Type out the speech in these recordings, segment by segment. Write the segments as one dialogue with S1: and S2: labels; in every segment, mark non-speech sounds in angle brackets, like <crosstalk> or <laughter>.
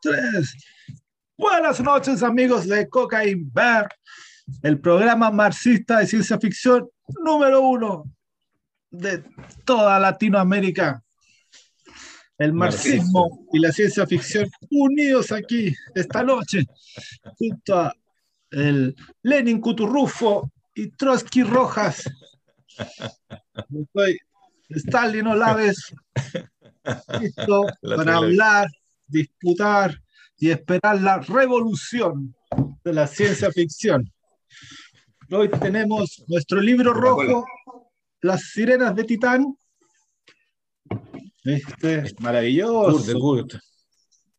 S1: tres. Buenas noches, amigos de Cocaine Bear, el programa marxista de ciencia ficción número uno de toda Latinoamérica. El marxismo y la ciencia ficción unidos aquí esta noche, junto a el Lenin Cuturrufo y Trotsky Rojas. Yo soy Stalin Olaves, <laughs> listo para hablar, disputar y esperar la revolución de la ciencia ficción. Hoy tenemos nuestro libro rojo, Las sirenas de Titán. Este maravilloso.
S2: de Kurt.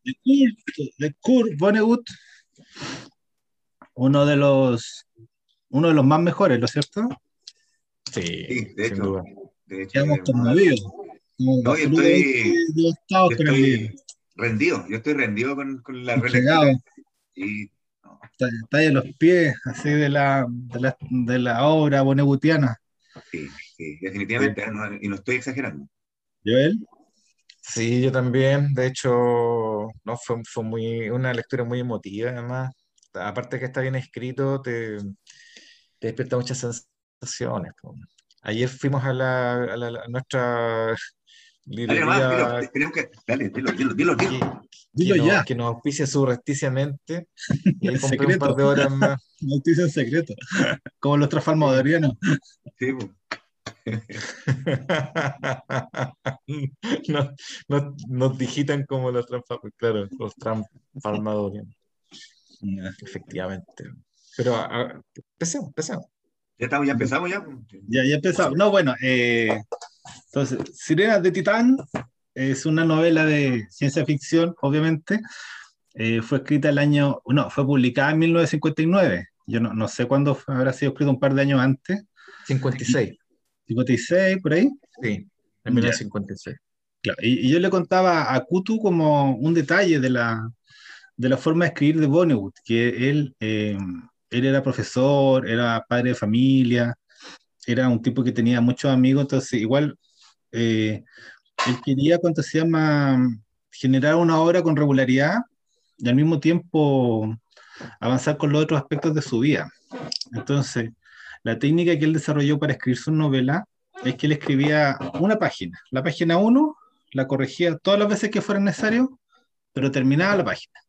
S1: De Kurt, de Kurt Vonnegut. Uno de los uno de los más mejores, ¿no es cierto?
S2: Sí,
S3: Sí, de hecho. De hecho,
S1: Quedamos conmovidos.
S3: No, estoy rendido, yo estoy rendido con, con la relectura. Y no,
S1: Está, está ahí a los pies, así de la, de la, de la obra bonegutiana.
S3: sí, sí, definitivamente, no- y no estoy exagerando.
S1: Joel,
S2: Sí, yo también. De hecho, no, fue, fue muy, una lectura muy emotiva, además. Aparte que está bien escrito, te, te despierta muchas sensaciones. Ayer fuimos a, la, a, la- a nuestra
S3: Dale tenemos que, dale, dilo, dilo, dilo,
S2: que,
S3: dilo.
S1: dilo
S2: que
S1: ya,
S2: que nos auspicia subrepticiamente. <laughs> Y ahí compré un par de horas más. <laughs>
S1: noticia en secreto, como los trasfalmadorianos.
S3: Sí, pues.
S2: Nos, nos- nos digitan como los claro, los transformadores, efectivamente. Pero a- empecemos, empecemos.
S3: Ya estamos, ya empezamos ya.
S1: Ya, ya empezamos. No, bueno, eh, entonces, Sirenas de Titán es una novela de ciencia ficción, obviamente. Eh, fue escrita el año, no, fue publicada en 1959. Yo no, no sé cuándo fue- habrá sido escrito un par de años antes,
S2: 56,
S1: 56, por ahí.
S2: sí, en 1956.
S1: Claro, y, y yo le contaba a Kutu como un detalle de la, de la forma de escribir de Vonnegut, que él, eh, él era profesor, era padre de familia, era un tipo que tenía muchos amigos, entonces igual eh, él quería, ¿cuánto se llama?, generar una obra con regularidad y al mismo tiempo avanzar con los otros aspectos de su vida. Entonces, la técnica que él desarrolló para escribir su novela es que él escribía una página. La página 1 la corregía todas las veces que fuera necesario, pero terminaba la página.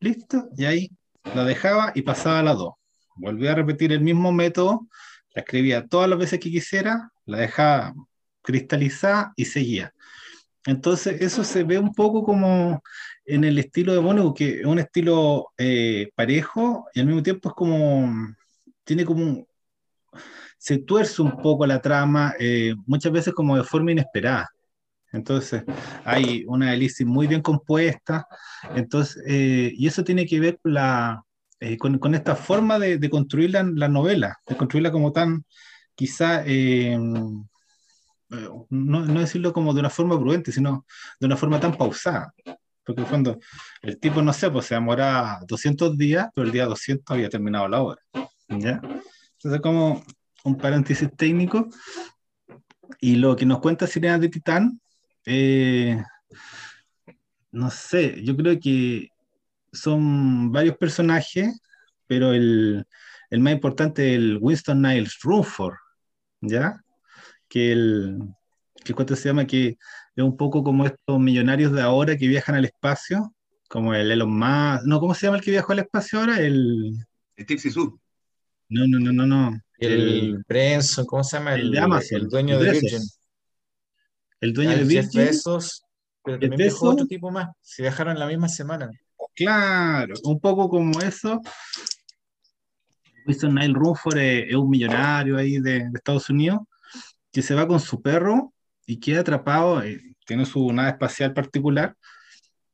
S1: ¿Listo? Y ahí la dejaba y pasaba a la 2. Volvía a repetir el mismo método, la escribía todas las veces que quisiera, la dejaba cristalizada y seguía. Entonces, eso se ve un poco como en el estilo de Vonnegut, que es un estilo eh, parejo y al mismo tiempo es como, tiene como un, se tuerce un poco la trama, eh, muchas veces como de forma inesperada. Entonces, hay una elipsis muy bien compuesta, entonces, eh, y eso tiene que ver con, la, eh, con, con esta forma de, de construir la, la, novela, de construirla como tan, quizá, eh, no, no, decirlo como de una forma prudente, sino de una forma tan pausada. Porque cuando el tipo, no sé, pues se demora 200 días, pero el día 200 había terminado la obra. ¿ya? Entonces, como un paréntesis técnico. Y lo que nos cuenta Sirena de Titán, eh, no sé, yo creo que son varios personajes, pero el, el más importante es el Winston Niles Rumford, ¿ya? Que el que cuánto se llama que es un poco como estos millonarios de ahora que viajan al espacio, como el Elon Musk, no, ¿cómo se llama el que viajó al espacio ahora? El
S3: Steve Zissou.
S1: no, no, no, no, no.
S2: El, el Branson, ¿cómo se llama?
S1: El, de Amazon.
S2: El dueño
S1: el
S2: de. Virgin.
S1: El dueño
S2: Ah,
S1: de
S2: Jeff
S1: Virgin.
S2: Bezos, pero también viajó otro tipo más. Se viajaron la misma semana.
S1: Claro, un poco como eso. Winston Nile Rumford es, es un millonario ahí de, de, Estados Unidos que se va con su perro y queda atrapado, eh, tiene su nave espacial particular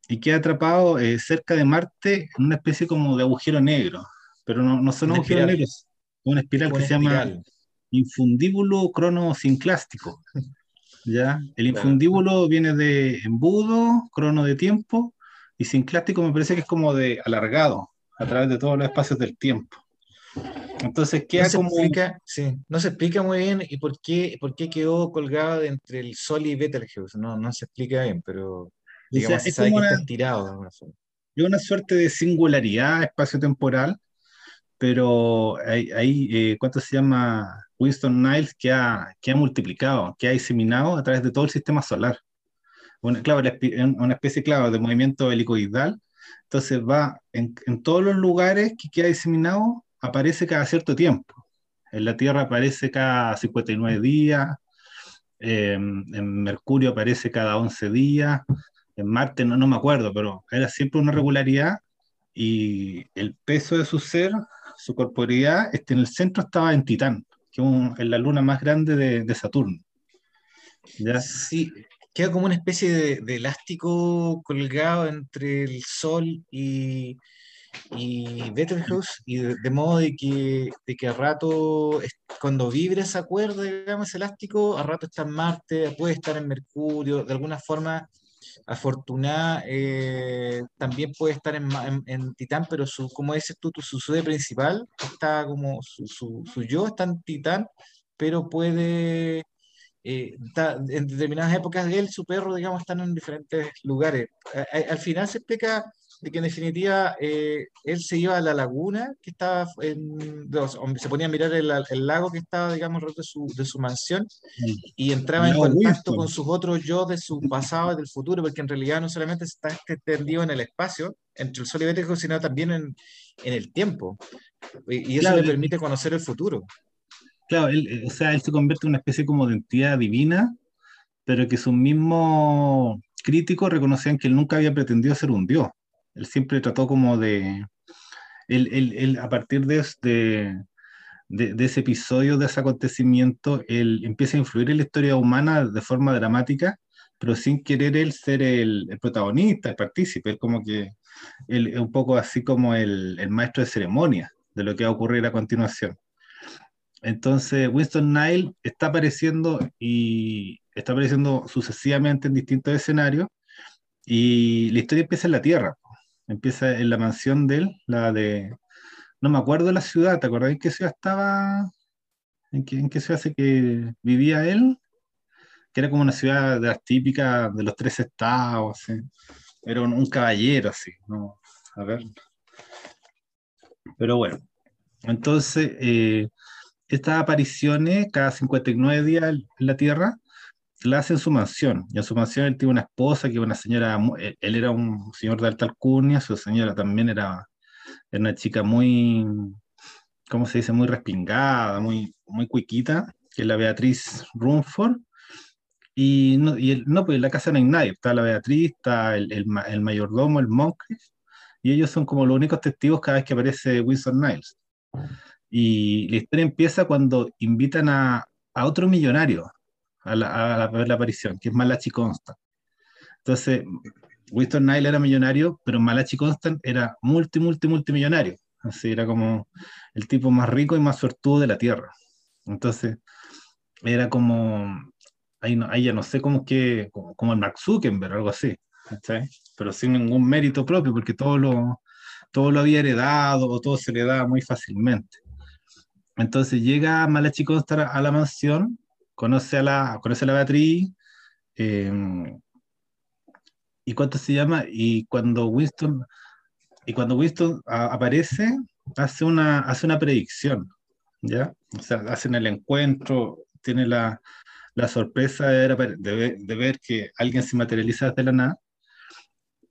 S1: y queda atrapado eh, cerca de Marte en una especie como de agujero negro, pero no, no son
S2: Una
S1: agujeros
S2: espiral.
S1: negros, es una espiral
S2: Una
S1: que se llama infundíbulo cronosinclástico. <laughs> ¿ya? El infundíbulo viene de embudo, crono de tiempo, y sinclástico me parece que es como de alargado a través de todos los espacios del tiempo. Entonces queda
S2: no se
S1: como...
S2: Explica, sí, no se explica muy bien y por qué, por qué quedó colgado de entre el Sol y Betelgeuse. No, no se explica bien, pero
S1: o sea,
S2: digamos, se
S1: es
S2: sabe
S1: como
S2: que
S1: una-
S2: está estirado de alguna forma.
S1: es una suerte de singularidad espacio-temporal, pero hay, eh, ¿cuánto se llama? Winston Niles que ha, que ha multiplicado, que ha diseminado a través de todo el sistema solar. Bueno, claro, una especie, claro, de movimiento helicoidal. Entonces va en, en todos los lugares que queda diseminado, aparece cada cierto tiempo. En la Tierra aparece cada 59 días, en Mercurio aparece cada 11 días, en Marte no, no me acuerdo, pero era siempre una regularidad y el peso de su ser, su corporeidad, este, en el centro estaba en Titán, que es la luna más grande de, de Saturno.
S2: ¿Ya? Sí, queda como una especie de, elástico colgado entre el Sol y, y Betelgeuse, y de, modo de que, de que a rato, cuando vibra esa cuerda, digamos, elástico, a rato está en Marte, puede estar en Mercurio, de alguna forma afortunada, eh, también puede estar en, Titán, pero su, como dices tú, su sede principal está como, su, su yo está en Titán, pero puede eh, en determinadas épocas él y su perro, digamos, están en diferentes lugares. al final se explica de que en definitiva eh, él se iba a la laguna que estaba en, se ponía a mirar el, el, lago que estaba, digamos, de su, de su mansión y entraba en contacto con sus otros yo de su pasado y del futuro, porque en realidad no solamente está extendido en el espacio, entre el Sol y Betelgeuse, sino también en, en el tiempo. Y, eso le permite conocer el futuro.
S1: Claro, él, eh, o sea, él se convierte en una especie como de entidad divina, pero que sus mismos críticos reconocían que él nunca había pretendido ser un dios. Él siempre trató como de... Él, él, a partir de, de, de, ese episodio, de ese acontecimiento, él empieza a influir en la historia humana de forma dramática, pero sin querer él ser el, el protagonista, el partícipe. Él como que, él un poco así como el, el maestro de ceremonia de lo que va a ocurrir a continuación. Entonces, Winston Nile está apareciendo y está apareciendo sucesivamente en distintos escenarios y la historia empieza en la Tierra. Empieza en la mansión de él, la de... No me acuerdo la ciudad, ¿te acordás en qué ciudad estaba? ¿En qué, ciudad hace que vivía él? Que era como una ciudad de las típicas de los tres estados, Era un, caballero, así, ¿no? A ver. Pero bueno, entonces... Eh, estas apariciones cada 59 días en la Tierra la hace en su mansión. En su mansión él tiene una esposa que una señora, él era un señor de alta alcurnia, su señora también era, una chica muy, ¿cómo se dice? Muy respingada, muy, muy cuiquita, que es la Beatriz Rumford. Y, no, y pues en la casa no hay nadie, está la Beatriz, está el, el, mayordomo, el Moncrief, y ellos son como los únicos testigos cada vez que aparece Wilson Niles. Y la historia empieza cuando invitan a, a otro millonario a, la, a, ver la aparición, que es Malachi Constant. Entonces, Winston Nile era millonario, pero Malachi Constant era multi, multi, multimillonario. Así era como el tipo más rico y más suertudo de la tierra. Entonces, era como, ahí, no, ahí ya no sé cómo que, como, el Mark Zuckerberg, algo así, pero sin ningún mérito propio, porque todo lo, todo lo había heredado o todo se le daba muy fácilmente. Entonces llega Malachi Constar a la mansión, conoce a la, conoce a la Beatriz, eh, ¿y cuánto se llama? Y cuando Winston, y cuando Winston aparece, hace una, hace una predicción, ¿ya? O sea, hacen el encuentro, tiene la, la sorpresa de ver, de, ver, que alguien se materializa desde la nada,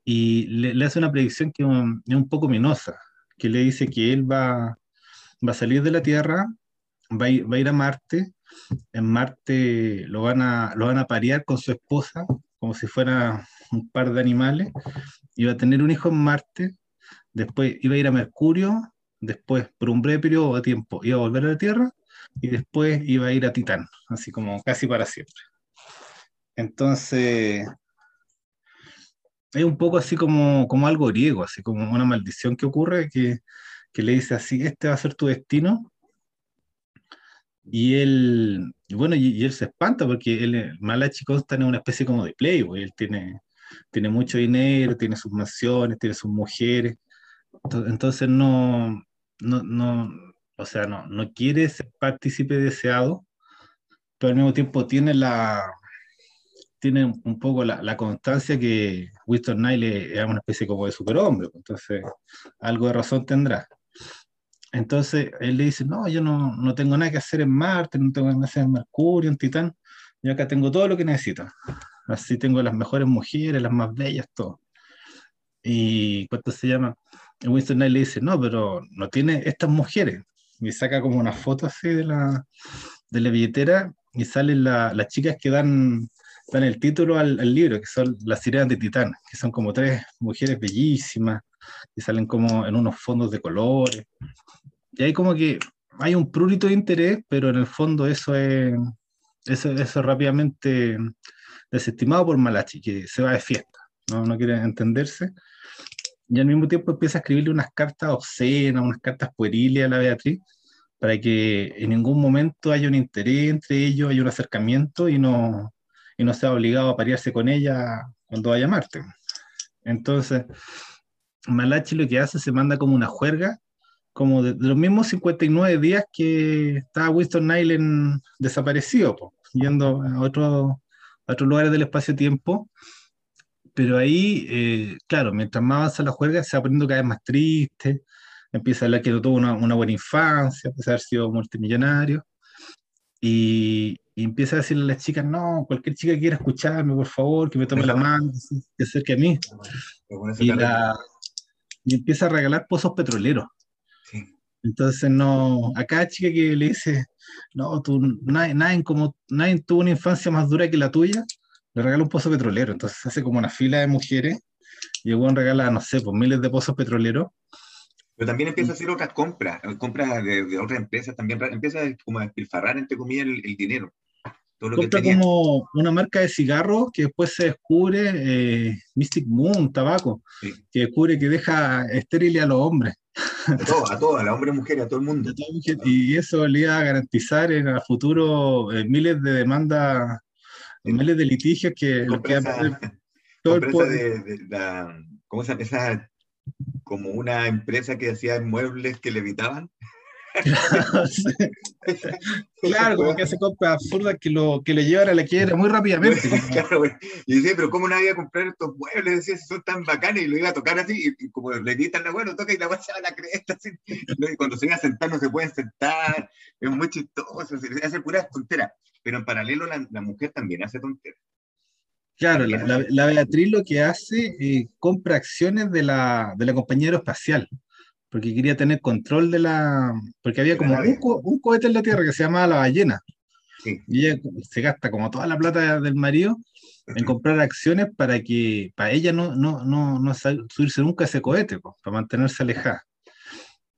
S1: y le, le hace una predicción que es un poco minosa, que le dice que él va va a salir de la Tierra, va a ir, a, Marte, en Marte lo van, a, lo van a parear con su esposa, como si fuera un par de animales, va a tener un hijo en Marte, después iba a ir a Mercurio, después por un breve periodo de tiempo iba a volver a la Tierra, y después iba a ir a Titán, así como casi para siempre. Entonces, es un poco así como, como algo griego, así como una maldición que ocurre que que le dice así, este va a ser tu destino. Y él, bueno, y, él se espanta porque él, Malachi Constant es una especie como de playboy, él tiene, tiene mucho dinero, tiene sus mansiones, tiene sus mujeres, entonces no, no, no, o sea, no, no quiere ser partícipe deseado, pero al mismo tiempo tiene la, tiene un poco la, la constancia que Winston Nile es una especie como de superhombre, pues, entonces algo de razón tendrá. Entonces él le dice, no, yo no, no tengo nada que hacer en Marte, no tengo nada que hacer en Mercurio, en Titán, yo acá tengo todo lo que necesito. Así tengo las mejores mujeres, las más bellas, todo. Y ¿cuánto se llama? Winston Knight le dice, no, pero no tiene estas mujeres. Y saca como una foto así de la, de la billetera y salen las chicas que dan, dan el título al, al, libro, que son las sirenas de Titán, que son como tres mujeres bellísimas, y salen como en unos fondos de colores. Y hay como que hay un prurito de interés, pero en el fondo eso es, eso, eso rápidamente desestimado por Malachi, que se va de fiesta, no, no quiere entenderse. Y al mismo tiempo empieza a escribirle unas cartas obscenas, unas cartas pueriles a la Beatriz, para que en ningún momento haya un interés entre ellos, haya un acercamiento y no, y no sea obligado a parearse con ella cuando vaya a Marte. Entonces, Malachi lo que hace se manda como una juerga, como de, de los mismos 59 días que estaba Winston Nyland desaparecido, po, yendo a, otro, otros lugares del espacio-tiempo. Pero ahí, eh, claro, mientras más avanza la juerga, se va poniendo cada vez más triste, empieza a hablar que no tuvo una, una buena infancia, a pesar de haber sido multimillonario. Y, y, empieza a decirle a las chicas, no, cualquier chica que quiera escucharme, por favor, que me tome la mano, que se acerque a mí. Y, la, y, empieza a regalar pozos petroleros. Sí. Entonces, no, a cada chica que le dice, no, tú, nadie, nadie, como, nadie tuvo una infancia más dura que la tuya, le regala un pozo petrolero. Entonces hace como una fila de mujeres y el regala, no sé, pues miles de pozos petroleros.
S3: Pero también empieza a hacer otras compras, compras de, de otras empresas, también empieza como a despilfarrar, entre comillas, el, el dinero.
S1: Todo lo Compra que tenía. como una marca de cigarros que después se descubre, eh, Mystic Moon, tabaco, sí. que descubre que deja estériles a los hombres.
S3: A todos, a todos, a las hombres, mujeres, a todo el <laughs> mundo.
S1: Y eso le iba a garantizar en el futuro eh, miles de demandas, sí. miles de litigios que...
S3: Compresa, que <laughs> todo el de, de, la, ¿Cómo se llama? Esa como una empresa que hacía muebles que levitaban. <laughs>
S1: claro, como que hace compras absurdas que lo, que le llevan a la quiebra muy rápidamente. <laughs>
S3: claro, y dice, pero ¿cómo nadie iba a comprar estos muebles? Decía, son tan bacanes, y lo iba a tocar así, y, y como le editan la bueno, toca y la se va a la cresta. Así. Y cuando se iba a sentar no se pueden sentar, es muy chistoso, se hace puras tonteras. Pero en paralelo la, la mujer también hace tonteras.
S1: Claro, la, la, la, Beatriz lo que hace, eh, compra acciones de la, de la compañía aeroespacial, porque quería tener control de la... porque había como un, co un, cohete en la Tierra que se llamaba La Ballena. Sí. Y ella se gasta como toda la plata del marido en comprar acciones para que para ella no, no, no, no subirse nunca a ese cohete, pues, para mantenerse alejada.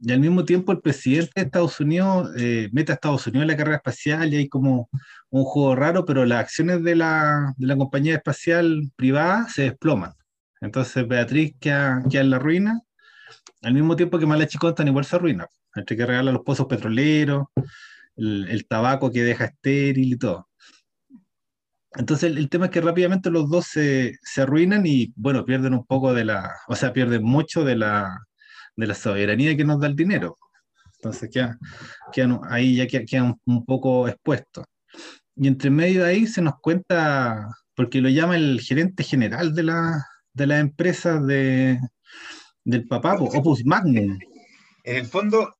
S1: Y al mismo tiempo el presidente de Estados Unidos eh, mete a Estados Unidos en la carrera espacial y hay como un juego raro, pero las acciones de la, de la compañía espacial privada se desploman. Entonces Beatriz queda, queda en la ruina, al mismo tiempo que Malachi Constan igual se arruina, entre que regala los pozos petroleros, el, tabaco que deja estéril y todo. Entonces el, tema es que rápidamente los dos se, se arruinan y bueno, pierden un poco de la, o sea, pierden mucho de la, de la soberanía que nos da el dinero. Entonces quedan, quedan ahí ya quedan un poco expuestos. Y entre medio de ahí se nos cuenta, porque lo llama el gerente general de la, de la empresa de, del papá, Opus Magnum.
S3: En el fondo,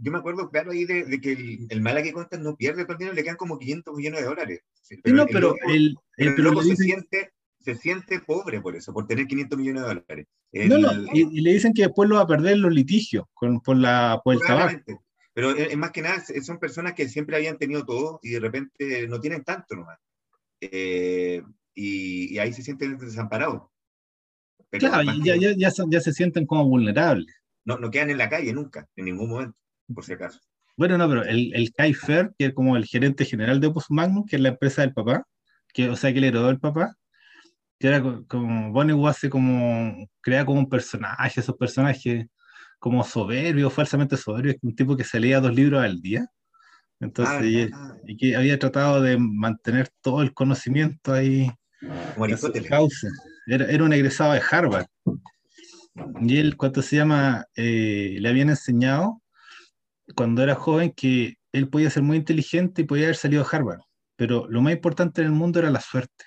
S3: yo me acuerdo claro ahí de, de que el, el Malachi Constant no pierde el dinero, le quedan como 500 millones de dólares.
S1: Pero, no, pero el,
S3: el, el, el loco se siente se siente pobre por eso, por tener 500 millones de dólares.
S1: No, no, y, y, le dicen que después lo va a perder los litigios con, por, la, por el tabaco.
S3: Pero es, es, más que nada, son personas que siempre habían tenido todo y de repente no tienen tanto nomás. Eh, y, y, ahí se sienten desamparados.
S1: Pero claro, ya, ya, ya, ya, se sienten como vulnerables.
S3: No, no quedan en la calle nunca, en ningún momento, por si acaso.
S1: Bueno, no, pero el, el Kai Fer, que es como el gerente general de Opus Magnum, que es la empresa del papá, que, o sea, que le heredó el papá, que era como Bonnie hace como crea como un personaje, esos personajes como soberbios, falsamente soberbios, un tipo que se leía dos libros al día. Entonces, ah, y, ah, y, que había tratado de mantener todo el conocimiento ahí. Causa. Era, era, un egresado de Harvard. Y él, ¿cuánto se llama? Eh, le habían enseñado cuando era joven que él podía ser muy inteligente y podía haber salido de Harvard. Pero lo más importante en el mundo era la suerte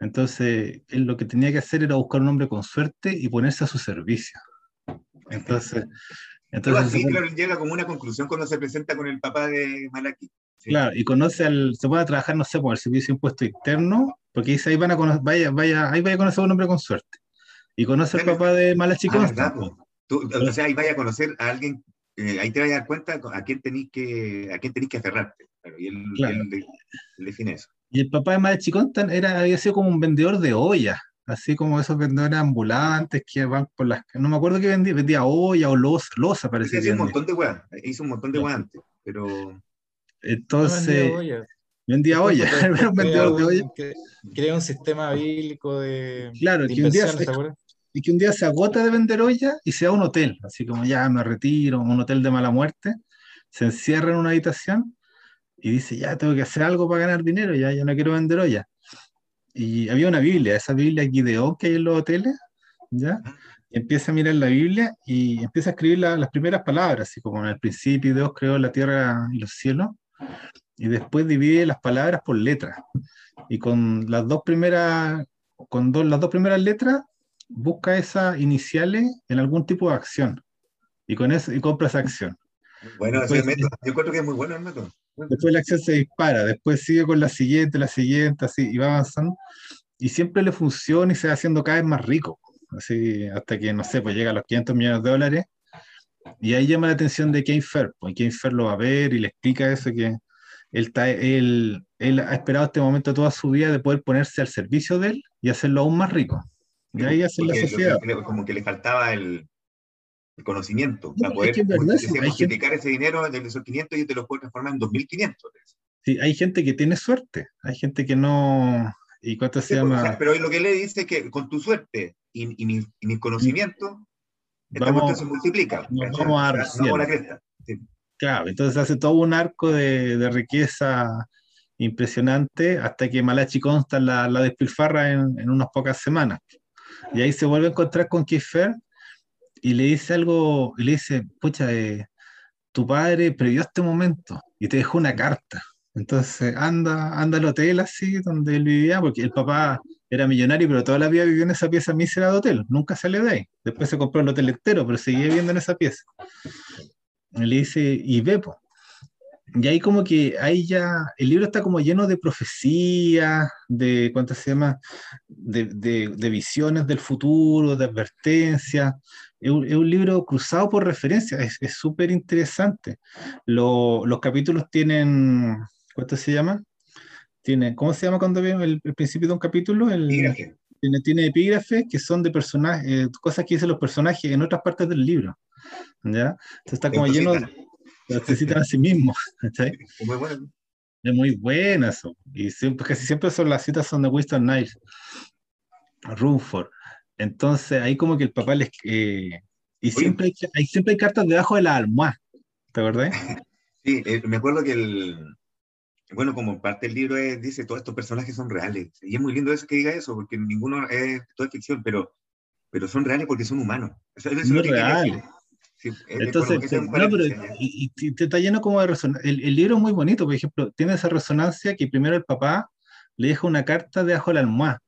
S1: Entonces, él lo que tenía que hacer era buscar un hombre con suerte y ponerse a su servicio. Entonces, entonces
S3: así, claro, llega como una conclusión cuando se presenta con el papá de Malaki.
S1: Claro, y conoce al, se puede trabajar, no sé, por el servicio de impuesto interno, porque dice ahí van a conocer, vaya, vaya, ahí vaya a conocer a un hombre con suerte. Y conoce al papá de Malachi
S3: ah, o sea, ahí vaya a conocer a alguien, eh, ahí te vas a dar cuenta a quién tenéis que, a quién tenés que aferrarte. y él, define eso.
S1: Y el papá de Malachi Constant era, había sido como un vendedor de ollas, así como esos vendedores ambulantes que van por las... No me acuerdo que vendía, vendía olla o losa, losa parece
S3: que Hizo un montón de weas, hizo un montón de weas antes, pero...
S1: Entonces... vendía olla, era un vendedor de olla.
S2: Crea un sistema bíblico de...
S1: Claro, que un día... Se, y que un día se agota de vender olla y se un hotel, así como ya me retiro, un hotel de mala muerte, se encierra en una habitación y dice, ya tengo que hacer algo para ganar dinero, ya, ya no quiero vender olla y había una Biblia, esa Biblia Gideón que hay en los hoteles, ¿ya? Y empieza a mirar la Biblia y empieza a escribir las primeras palabras, así como en el principio Dios creó la tierra y los cielos, y después divide las palabras por letras. Y con las dos primeras, con dos, las dos primeras letras, busca esas iniciales en algún tipo de acción. Y con eso, y compra esa acción.
S3: Bueno, ese método. Yo creo que es muy bueno el método.
S1: Después la acción se dispara, después sigue con la siguiente, la siguiente, así, y va avanzando. Y siempre le funciona y se va haciendo cada vez más rico. Así, hasta que, no sé, pues llega a los 500 millones de dólares. Y ahí llama la atención de Kane Fair. Pues Kane Fair lo va a ver y le explica eso, que él, está, él, él ha esperado este momento toda su vida de poder ponerse al servicio de él y hacerlo aún más rico. Y ahí hace la sociedad.
S3: Como que le faltaba el, el conocimiento, para poder multiplicar ese dinero de esos 500 y te lo puedo transformar en 2500.
S1: Sí, hay gente que tiene suerte, hay gente que no... ¿Y cuánto se pues, llama?
S3: pero lo que le dice es que con tu suerte y, y, mi, mi, conocimiento, esta vamos, se multiplica.
S1: vamos a dar la cresta. Claro, entonces hace todo un arco de, de riqueza impresionante hasta que Malachi Consta la, la despilfarra en, en, unas pocas semanas. Y ahí se vuelve a encontrar con Kiefer y le dice algo, y le dice, pucha, eh, tu padre previó este momento y te dejó una carta. Entonces anda, anda al hotel así donde él vivía, porque el papá era millonario, pero toda la vida vivió en esa pieza mísera de hotel, nunca salió de ahí. Después se compró el hotel entero, pero seguía viviendo en esa pieza. Y le dice, y ve, y ahí como que ahí ya, el libro está como lleno de profecías, de, ¿cuánto se llama? De, de, visiones del futuro, de advertencias. Es un, es un libro cruzado por referencias, es súper interesante. Lo, los capítulos tienen, ¿cuánto se llama? Tiene, ¿Cómo se llama cuando vemos el, el, principio de un capítulo? El, tiene, tiene epígrafes que son de personajes, eh, cosas que dicen los personajes en otras partes del libro. ¿ya? Entonces está como lleno de se citan a sí mismos. Muy bueno. Es muy buena eso. Y siempre, casi siempre son las citas son de Winston Niles, Rumford. Entonces ahí como que el papá les... Eh, y siempre hay, siempre hay cartas debajo de la almohada. ¿Te acordás? <laughs>
S3: Sí, eh, me acuerdo que el... Bueno, como parte del libro es, dice, todos estos personajes son reales. Y es muy lindo eso que diga eso, porque ninguno es, todo es ficción, pero, pero son reales porque son humanos.
S1: Eso, es reales. Entonces, y, te está lleno como de resonancia. El, libro es muy bonito, por ejemplo, tiene esa resonancia que primero el papá le deja una carta debajo de la almohada,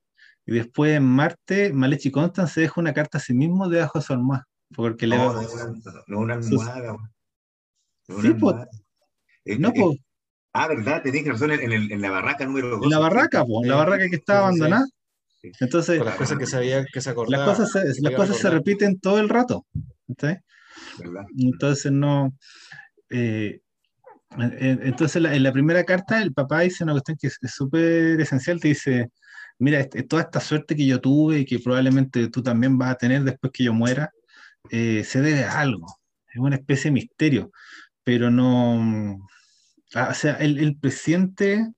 S1: y después en Marte, Malechi Constant se deja una carta a sí mismo debajo de su almohada. Porque
S3: no, le no, una almohada. No sí,
S1: no.
S3: Ah, verdad, tenés razón en, en, en, la barraca número 2.
S1: En la barraca, pues, en la barraca que estaba abandonada. Entonces,
S2: las cosas que sabía que se acordaba.
S1: Las cosas se, las cosas se repiten todo el rato. ¿sí? Entonces no... Eh, entonces en la primera carta el papá dice una cuestión que es súper esencial, te dice, mira, este, toda esta suerte que yo tuve y que probablemente tú también vas a tener después que yo muera, eh, se debe a algo, es una especie de misterio, pero no, o sea, el, el presiente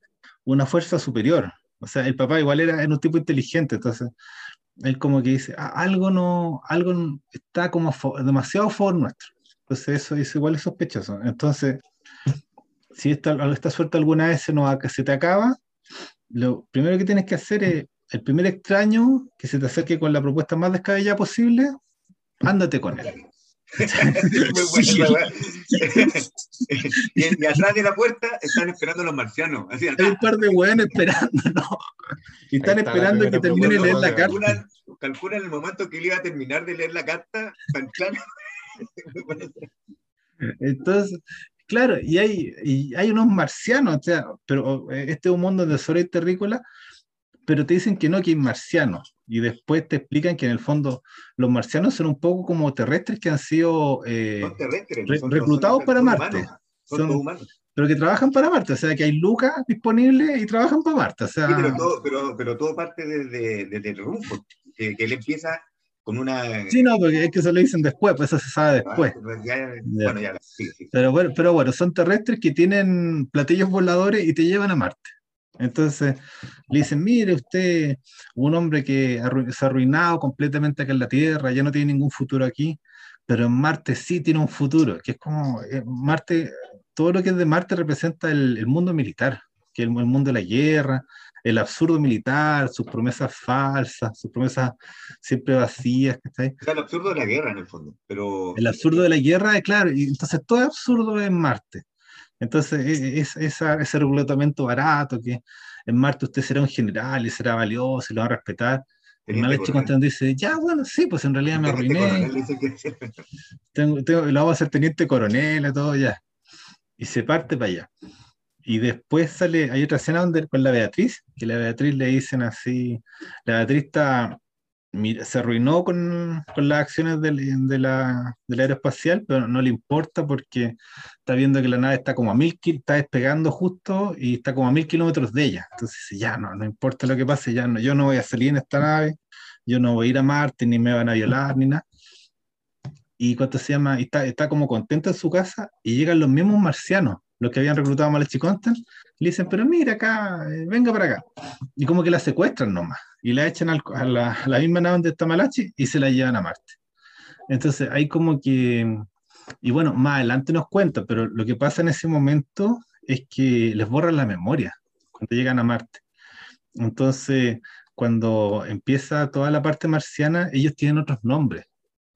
S1: una fuerza superior, o sea, el papá igual era, era un tipo inteligente, entonces él como que dice, ah, algo no, algo está como demasiado for nuestro. Entonces eso es igual es sospechoso. Entonces, si esta, esta suerte alguna vez se, nos, se te acaba, lo primero que tienes que hacer es, el primer extraño que se te acerque con la propuesta más descabellada posible, ándate con él.
S3: Muy buena esa weá. <laughs> y, y atrás de la puerta están esperando los marcianos. Así,
S1: Hay un par de weones esperando, ¿no? Y están
S2: está
S1: esperando que termine de leer la carta.
S3: Calculan, el momento que él iba a terminar de leer la carta, tan claro. <laughs>
S1: Entonces, claro, y hay, y hay unos marcianos, o sea, pero eh, este es un mundo de Soleil terrícola, pero te dicen que no, que hay marcianos. Y después te explican que en el fondo los marcianos son un poco como terrestres que han sido, eh, re- reclutados para Marte.
S3: humanos, Son,
S1: Son- pero que trabajan para Marte, o sea, que hay lucas disponibles y trabajan para Marte. O sea,
S3: Sí, pero todo, pero, pero todo parte desde, desde el rumbo, que, que él empieza con una...
S1: sí, no, porque es que eso lo dicen después, pues eso se sabe después.
S3: Ah, ya- bueno, ya, sí, sí.
S1: Pero bueno, pero bueno, son terrestres que tienen platillos voladores y te llevan a Marte. Entonces le dicen, mire usted, un hombre que arru- se ha arruinado completamente acá en la Tierra, ya no tiene ningún futuro aquí, pero en Marte sí tiene un futuro, que es como eh, Marte, todo lo que es de Marte representa el, el mundo militar, que el, el mundo de la guerra, el absurdo militar, sus promesas falsas, sus promesas siempre vacías, ¿cachai?
S3: O sea, el absurdo de la guerra en el fondo, pero...
S1: El absurdo de la guerra, claro, y entonces todo es absurdo en Marte. Entonces, e- es, esa- ese reclutamiento barato, que en Marte usted será un general y será valioso y lo va a respetar. El mal hecho. Constantino dice, ya, bueno, sí, pues en realidad me arruiné, <laughs> tengo, tengo- lo vamos a hacer teniente coronel y todo ya. Y se parte para allá. Y después sale, hay otra escena donde con la Beatriz, que la Beatriz le dicen así, la Beatriz está, se arruinó con, con las acciones del, de la, del aeroespacial, pero no le importa porque está viendo que la nave está como a mil está despegando justo y está como a mil kilómetros de ella. Entonces ya no, no importa lo que pase, ya no, yo no voy a salir en esta nave, yo no voy a ir a Marte, ni me van a violar, ni nada y cuánto se llama, y está, está como contento en su casa, y llegan los mismos marcianos, los que habían reclutado a Malachi Constant, le dicen, pero mira acá, eh, venga para acá. Y como que la secuestran nomás, y la echan a, la, misma nave donde está Malachi y se la llevan a Marte. Entonces hay como que, y bueno, más adelante nos cuenta, pero lo que pasa en ese momento es que les borran la memoria cuando llegan a Marte. Entonces, cuando empieza toda la parte marciana, ellos tienen otros nombres.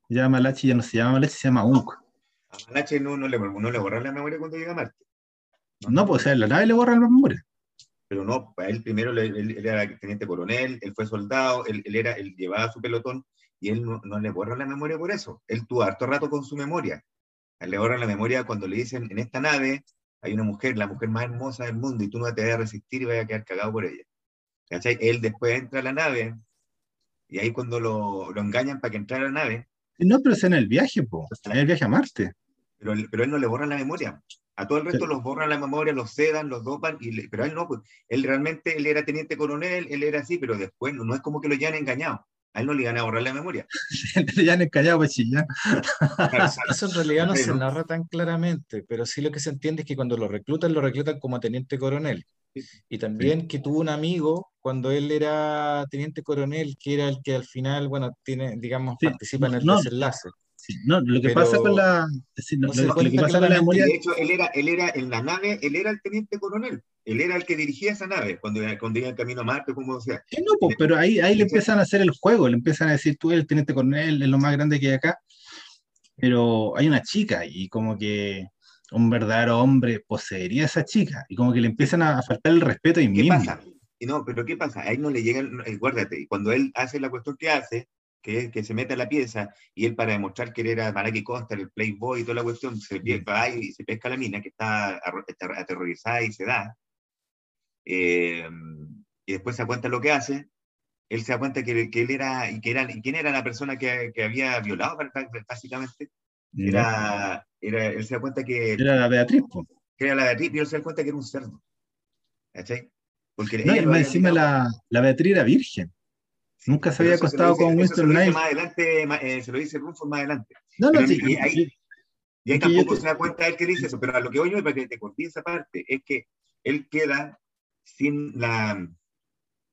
S1: Ya Malachi ya no se llama Malachi, se llama Unk.
S3: A Malache no, no, le, no le borran la memoria cuando llega a Marte.
S1: No, pues o sea, la nave le borran la memoria.
S3: Pero no, él primero él, él era teniente coronel, él fue soldado, él, él era, él llevaba su pelotón y él no, no le borran la memoria por eso. Él tuvo harto rato con su memoria. Él le borran la memoria cuando le dicen, en esta nave hay una mujer, la mujer más hermosa del mundo, y tú no te vas a resistir y vas a quedar cagado por ella. ¿Cachai? Él después entra a la nave, y ahí cuando lo, lo engañan para que entrara a la nave,
S1: No, pero es en el viaje, po. en el viaje a Marte.
S3: Pero, él- pero él no le borran la memoria. A todo el resto los borran la memoria, los sedan, los dopan, y le- pero a él no, pues, él realmente, él era teniente coronel, él era así, pero después no, no es como que lo hayan engañado. A él no le iban a borrar la memoria. <laughs>
S1: ya han callado para chillar.
S2: Eso en realidad no se narra tan claramente, pero sí lo que se entiende es que cuando lo reclutan, lo reclutan como teniente coronel. Y también que tuvo un amigo cuando él era teniente coronel, que era el que al final, bueno, tiene, digamos,
S1: Sí,
S2: participa en el
S1: no.
S2: desenlace.
S1: Sí, no, lo que
S2: Pero
S1: pasa con la. sí, no,
S2: no
S1: lo, que pasa con la memoria.
S3: De hecho, él era, él era en la nave, él era el teniente coronel. Él era el que dirigía esa nave cuando, cuando iba en camino a Marte, como sea.
S1: Sí, no, pues, pero ahí, ahí le empiezan a hacer el juego, le empiezan a decir, tú eres el teniente coronel, es lo más grande que hay acá. Pero hay una chica y como que un verdadero hombre poseería a esa chica y como que le empiezan a, faltar el respeto ahí
S3: ¿Qué
S1: mismo.
S3: pasa? Y no, pero ¿qué pasa? A él no le llega, el- eh, guárdate, y cuando él hace la cuestión que hace, que que se mete a la pieza, y él para demostrar que él era Maraki Costa, el playboy y toda la cuestión, se va y se pesca la mina, que está aterrorizada y se da, eh, y después se da cuenta lo que hace, él se da cuenta que, que él era, y que era, quién era la persona que, que había violado bá- básicamente, era, era, él se da cuenta que,
S1: Era la Beatriz, pues.
S3: que era la Beatriz, y él se da cuenta que era un cerdo. ¿Cachai? Porque
S1: No, y más encima la, la Beatriz era virgen. Nunca se había acostado
S3: dice-
S1: con Winston Knight.
S3: más adelante, eh, se lo dice Rufus más adelante.
S1: No, no, sí,
S3: y ahí-
S1: sí,
S3: Y tampoco
S1: te-
S3: se da cuenta él que dice eso, pero a lo que voy yo, para que te corté esa parte, es que él queda sin la...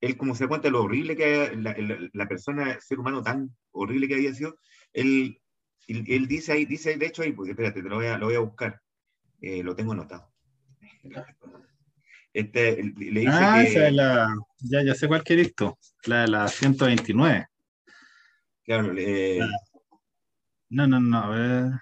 S3: Él como se da cuenta de lo horrible que la, la- la persona, el ser humano tan horrible que había sido, él, él, él dice ahí, dice de hecho ahí, pues espérate, te lo voy a, lo voy a buscar, Eh, lo tengo anotado. Este, le dice
S1: Ah,
S3: que...
S1: esa es la. Ya, ya sé cuál que eres tú. La de la 129.
S3: Claro, eh,
S1: No, no, no, a ver.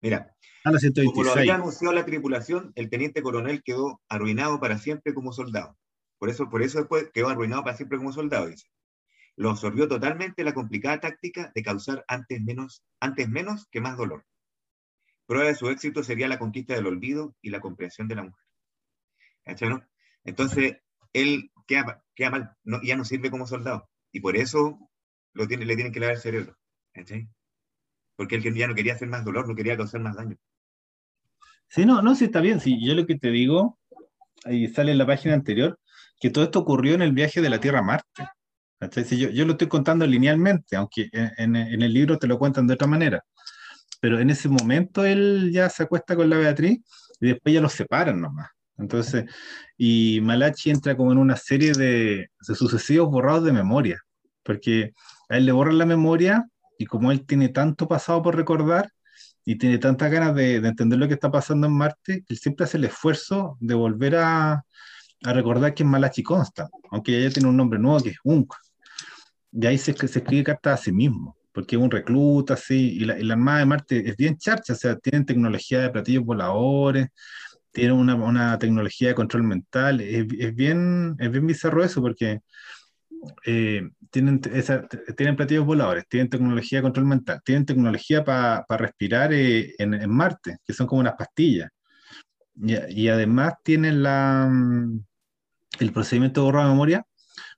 S3: Mira,
S1: A la
S3: como lo
S1: 126.
S3: había anunciado la tripulación, el teniente coronel quedó arruinado para siempre como soldado. Por eso, por eso después quedó arruinado para siempre como soldado, dice. Lo absorbió totalmente la complicada táctica de causar antes menos, antes menos que más dolor. Prueba de su éxito sería la conquista del olvido y la comprensión de la mujer. ¿Cachai, no? Entonces, él queda, mal, no- ya no sirve como soldado. Y por eso lo tiene, le tienen que lavar el cerebro. Porque él ya no quería hacer más dolor, no quería causar más daño.
S1: Sí, no, no, sí está bien. Sí, yo lo que te digo, ahí sale en la página anterior, que todo esto ocurrió en el viaje de la Tierra a Marte. Yo, yo lo estoy contando linealmente, aunque en- en el libro te lo cuentan de otra manera. Pero en ese momento él ya se acuesta con la Beatriz y después ya los separan nomás. Entonces, y Malachi entra como en una serie de, de sucesivos borrados de memoria, porque a él le borran la memoria y como él tiene tanto pasado por recordar, y tiene tantas ganas de, de entender lo que está pasando en Marte, él siempre hace el esfuerzo de volver a, a recordar que es Malachi Constant, aunque ella tiene un nombre nuevo que es Unk. Y ahí se, se escribe cartas a sí mismo, porque es un recluta, así, y la, y la Armada de Marte es bien charcha, o sea, tienen tecnología de platillos voladores, tienen una, una tecnología de control mental, es, es bien, es bien bizarro eso, porque eh, tienen, esa- tienen platillos voladores, tienen tecnología de control mental, tienen tecnología para respirar eh, en, en Marte, que son como unas pastillas. Y, y además tienen la, mm, el procedimiento de borrar memoria,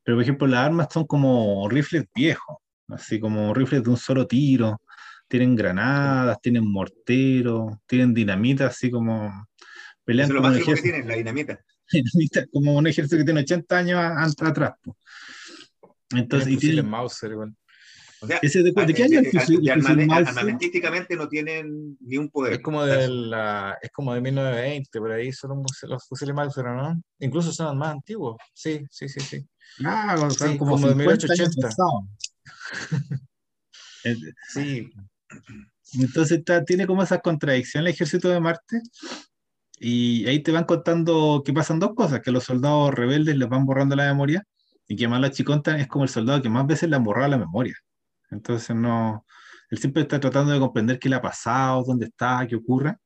S1: pero por ejemplo las armas son como rifles viejos, así como rifles de un solo tiro, tienen granadas, tienen morteros, tienen dinamita, así como pelean
S3: Eso es lo
S1: como un
S3: máximo que tienen, la dinamita. <laughs>
S1: dinamita, como un ejército que tiene 80 años atrás. Entonces, y tienen-
S2: Mauser, igual.
S3: O sea,
S1: ese de, ¿de qué
S3: a-
S1: año el
S3: de-
S1: fusil,
S3: de
S1: el fusil
S3: armame-
S1: Mauser?
S3: armamentísticamente no tienen ni un poder.
S2: Es como de la, es como de 1920, por ahí son los fusiles- los fusiles Mauser, ¿no? Incluso son más antiguos. Sí, sí, sí, sí.
S1: Ah, o sea,
S2: Sí,
S1: como,
S2: como de
S1: 50 años
S2: 1880.
S1: pasados. <laughs> Eh,
S2: Sí,
S1: Entonces está- tiene como esa contradicción el ejército de Marte y ahí te van contando que pasan dos cosas, que los soldados rebeldes les van borrando la memoria y que Malachi Contan es como el soldado que más veces le han borrado la memoria. Entonces no, él siempre está tratando de comprender qué le ha pasado, dónde está, qué ocurre.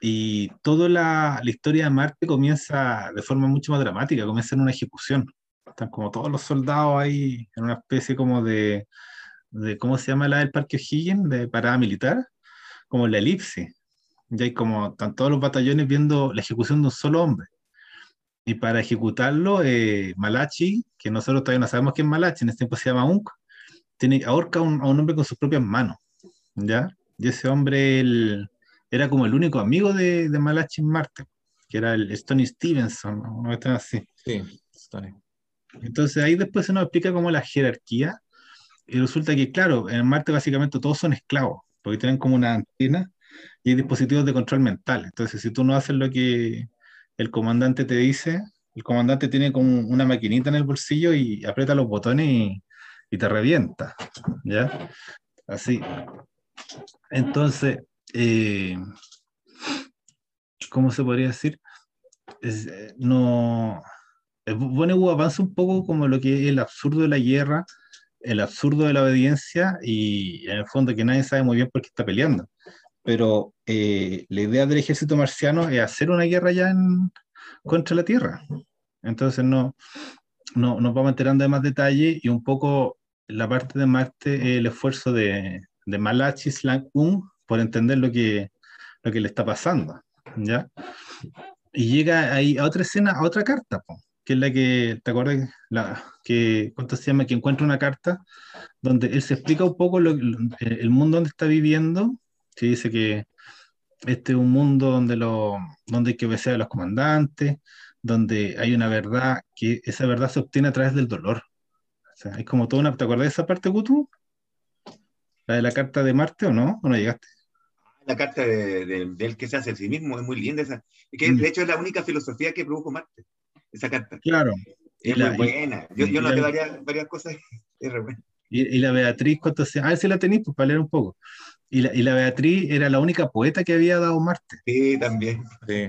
S1: Y toda la, la historia de Marte comienza de forma mucho más dramática, comienza en una ejecución. Están como todos los soldados ahí en una especie como de, de ¿cómo se llama la del Parque O'Higgins? De parada militar, como la elipse. Y hay como, están todos los batallones viendo la ejecución de un solo hombre. Y para ejecutarlo, eh, Malachi, que nosotros todavía no sabemos quién es Malachi, en este tiempo se llama Unk, tiene, ahorca a un, a un hombre con sus propias manos. ¿Ya? Y ese hombre era como el único amigo de, de Malachi en Marte, que era el Stony Stevenson, ¿no? una cuestión así.
S2: sí, Tony.
S1: Entonces ahí después se nos explica como la jerarquía y resulta que, claro, en Marte básicamente todos son esclavos, porque tienen como una antena y hay dispositivos de control mental. Entonces, si tú no haces lo que el comandante te dice, el comandante tiene como una maquinita en el bolsillo y aprieta los botones y, y te revienta, ¿ya? Así. Entonces, eh, ¿cómo se podría decir? Es, eh, no... Vonnegut avanza un poco como lo que es el absurdo de la guerra, el absurdo de la obediencia y en el fondo que nadie sabe muy bien por qué está peleando. Pero eh, la idea del ejército marciano es hacer una guerra ya en, contra la Tierra. Entonces no, no nos vamos enterando de más detalle y un poco la parte de Marte es el esfuerzo de, de Malachi Slang Un por entender lo que, lo que le está pasando. ¿ya? Y llega ahí a otra escena, a otra carta, po, que es la que, ¿te acuerdas? La, que, ¿cuánto se llama? Que encuentra una carta donde él se explica un poco lo- el mundo donde está viviendo, que dice que este es un mundo donde, lo, donde hay que obedecer a los comandantes, donde hay una verdad, que esa verdad se obtiene a través del dolor. O sea, hay como toda una, ¿te acuerdas de esa parte, Gutu? La de la carta de Marte o no? ¿O no llegaste?
S3: La carta de, de- del que se hace a sí mismo es muy linda esa. Que
S1: Mm.
S3: de hecho es la única filosofía que produjo Marte, esa carta.
S1: Claro.
S3: Es
S1: la-
S3: muy buena. Yo, yo noté varias, varias cosas. <laughs> Es re buena.
S1: Y, y la Beatriz, ¿cuánto se A ver si la tenéis, pues para leer un poco. Y la, y la Beatriz era la única poeta que había dado Marte.
S3: Sí, también.
S2: Sí.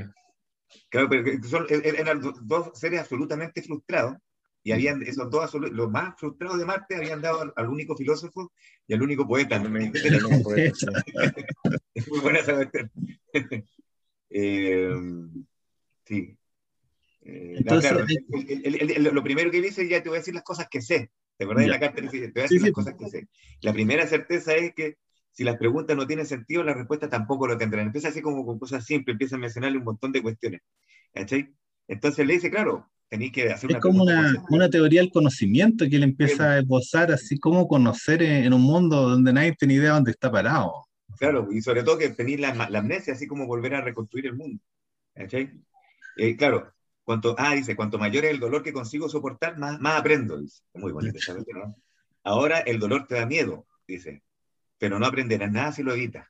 S3: Claro, pero son, e- e- eran do- dos seres absolutamente frustrados Y habían, esos dos, los más frustrados de Marte, habían dado al, único filósofo y al único poeta. <laughs> <laughs> es muy buena esa cuestión. sí. Entonces, lo primero que dice, ya te voy a decir las cosas que sé. ¿Te acuerdas de la carta? Te voy a decir las cosas que sé. La primera certeza es que si las preguntas no tienen sentido, las respuestas tampoco lo tendrán. Empieza así como con cosas simples, empieza a mencionarle un montón de cuestiones. Entonces le dice, claro, tenéis que hacer
S1: una Es como una, una, teoría del conocimiento que él empieza a esbozar, así como conocer en, un mundo donde nadie tiene idea dónde está parado.
S3: Claro, y sobre todo que tenéis la, la, amnesia, así como volver a reconstruir el mundo. Eh, claro, cuanto, ah, dice, cuanto mayor es el dolor que consigo soportar, más, más aprendo. Dice. Muy bonito, ¿sabes? ¿no? Ahora el dolor te da miedo, dice pero no aprenderás nada si lo evitas.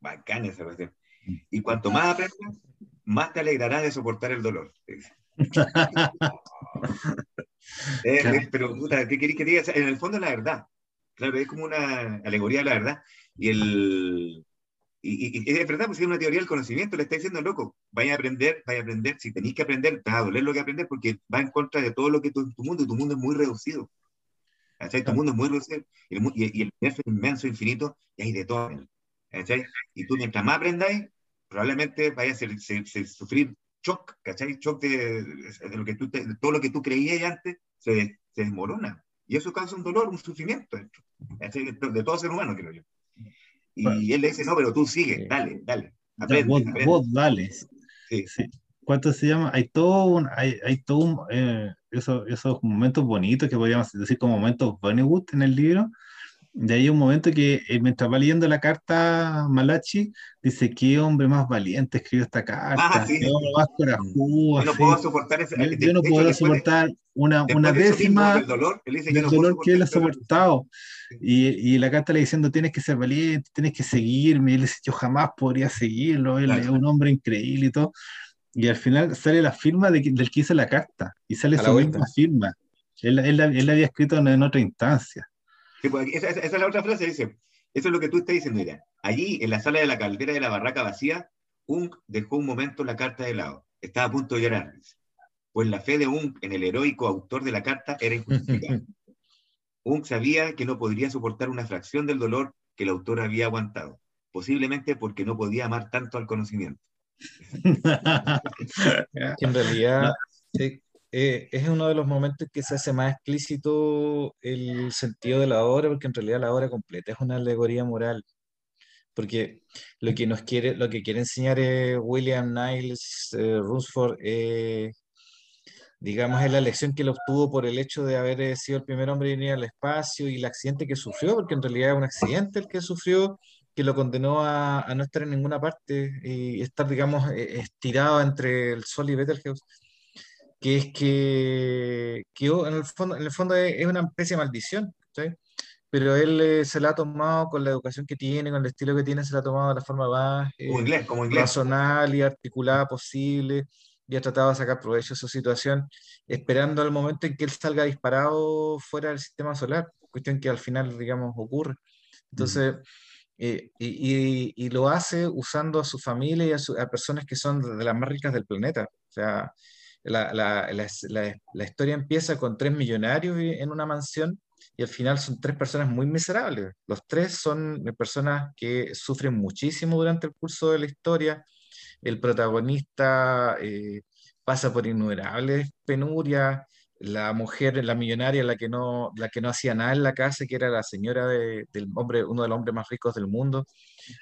S3: Bacán esa cuestión. Y cuanto más aprendas, más te alegrarás de soportar el dolor. <laughs> Eh, pero, puta, ¿qué querés que diga? En el fondo es la verdad. Claro, es como una alegoría de la verdad. Y el... Y, es verdad, pues es una teoría del conocimiento, le está diciendo loco, vaya a aprender, vaya a aprender, si tenéis que aprender, te va a doler lo que aprender porque va en contra de todo lo que tu, tu mundo, y tu mundo es muy reducido. ¿Cachai? Tu mundo es muy reducido y el, y, el universo es inmenso, infinito, y hay de todo. ¿cachai? Y tú mientras más aprendáis, probablemente vayas a sufrir shock, ¿cachai? Shock de, lo que tú todo lo que tú creías antes se, se, desmorona. Y eso causa un dolor, un sufrimiento de, de todo ser humano, creo yo. Y, él le dice, no, pero tú sigue, dale, dale. Aprende,
S1: vos, vos, dale. Sí. sí. ¿Cuánto se llama? Hay todo un, hay, hay todo un, eh, esos, esos momentos bonitos que podríamos decir como momentos Bollywood en el libro. De ahí un momento que eh, mientras va leyendo la carta Malachi, dice, qué hombre más valiente escribió esta carta, ah, qué hombre más corajudo.
S3: Yo no puedo soportar ese,
S1: Yo, no puedo soportar una, una décima del dolor, él dice, del dolor que él ha soportado. Y, y, la carta le diciendo, tienes que ser valiente, tienes que seguirme. Y él dice, yo jamás podría seguirlo, él es un hombre increíble y todo. Y al final sale la firma de, del que hizo la carta, y sale su misma firma. Él, él, él, la había escrito en, otra instancia.
S3: Pues, esa, es la otra frase, dice, eso es lo que tú estás diciendo, mira, allí en la sala de la caldera de la barraca vacía, Unk dejó un momento la carta de lado, estaba a punto de llorar, pues la fe de Unk en el heroico autor de la carta era injustificable. <laughs> Unk sabía que no podría soportar una fracción del dolor que el autor había aguantado, posiblemente porque no podía amar tanto al conocimiento <laughs>
S2: en realidad eh, eh, es uno de los momentos que se hace más explícito el sentido de la obra, porque en realidad la obra completa es una alegoría moral. Porque lo que nos quiere, lo que quiere enseñar William Niles eh, Runsford, digamos, es la lección que él obtuvo por el hecho de haber sido el primer hombre en ir al espacio y el accidente que sufrió, porque en realidad es un accidente el que sufrió que lo condenó a, no estar en ninguna parte y estar, digamos, e, estirado entre el Sol y Betelgeuse, que es que, que en, el fondo, en el fondo es, una especie de maldición, ¿sí? pero él eh, se la ha tomado con la educación que tiene, con el estilo que tiene, se la ha tomado de la forma más
S3: eh, inglés, como
S2: razonable y articulada posible y ha tratado de sacar provecho de su situación, esperando al momento en que él salga disparado fuera del sistema solar, cuestión que al final, digamos, ocurre. Entonces, eh, y, lo hace usando a su familia y a, personas que son de las más ricas del planeta. O sea, la, la, la, historia empieza con tres millonarios en una mansión y al final son tres personas muy miserables. Los tres son personas que sufren muchísimo durante el curso de la historia. El protagonista eh, pasa por innumerables penurias, la mujer, la millonaria, la que no, la que no hacía nada en la casa, que era la señora del hombre, uno de los hombres más ricos del mundo,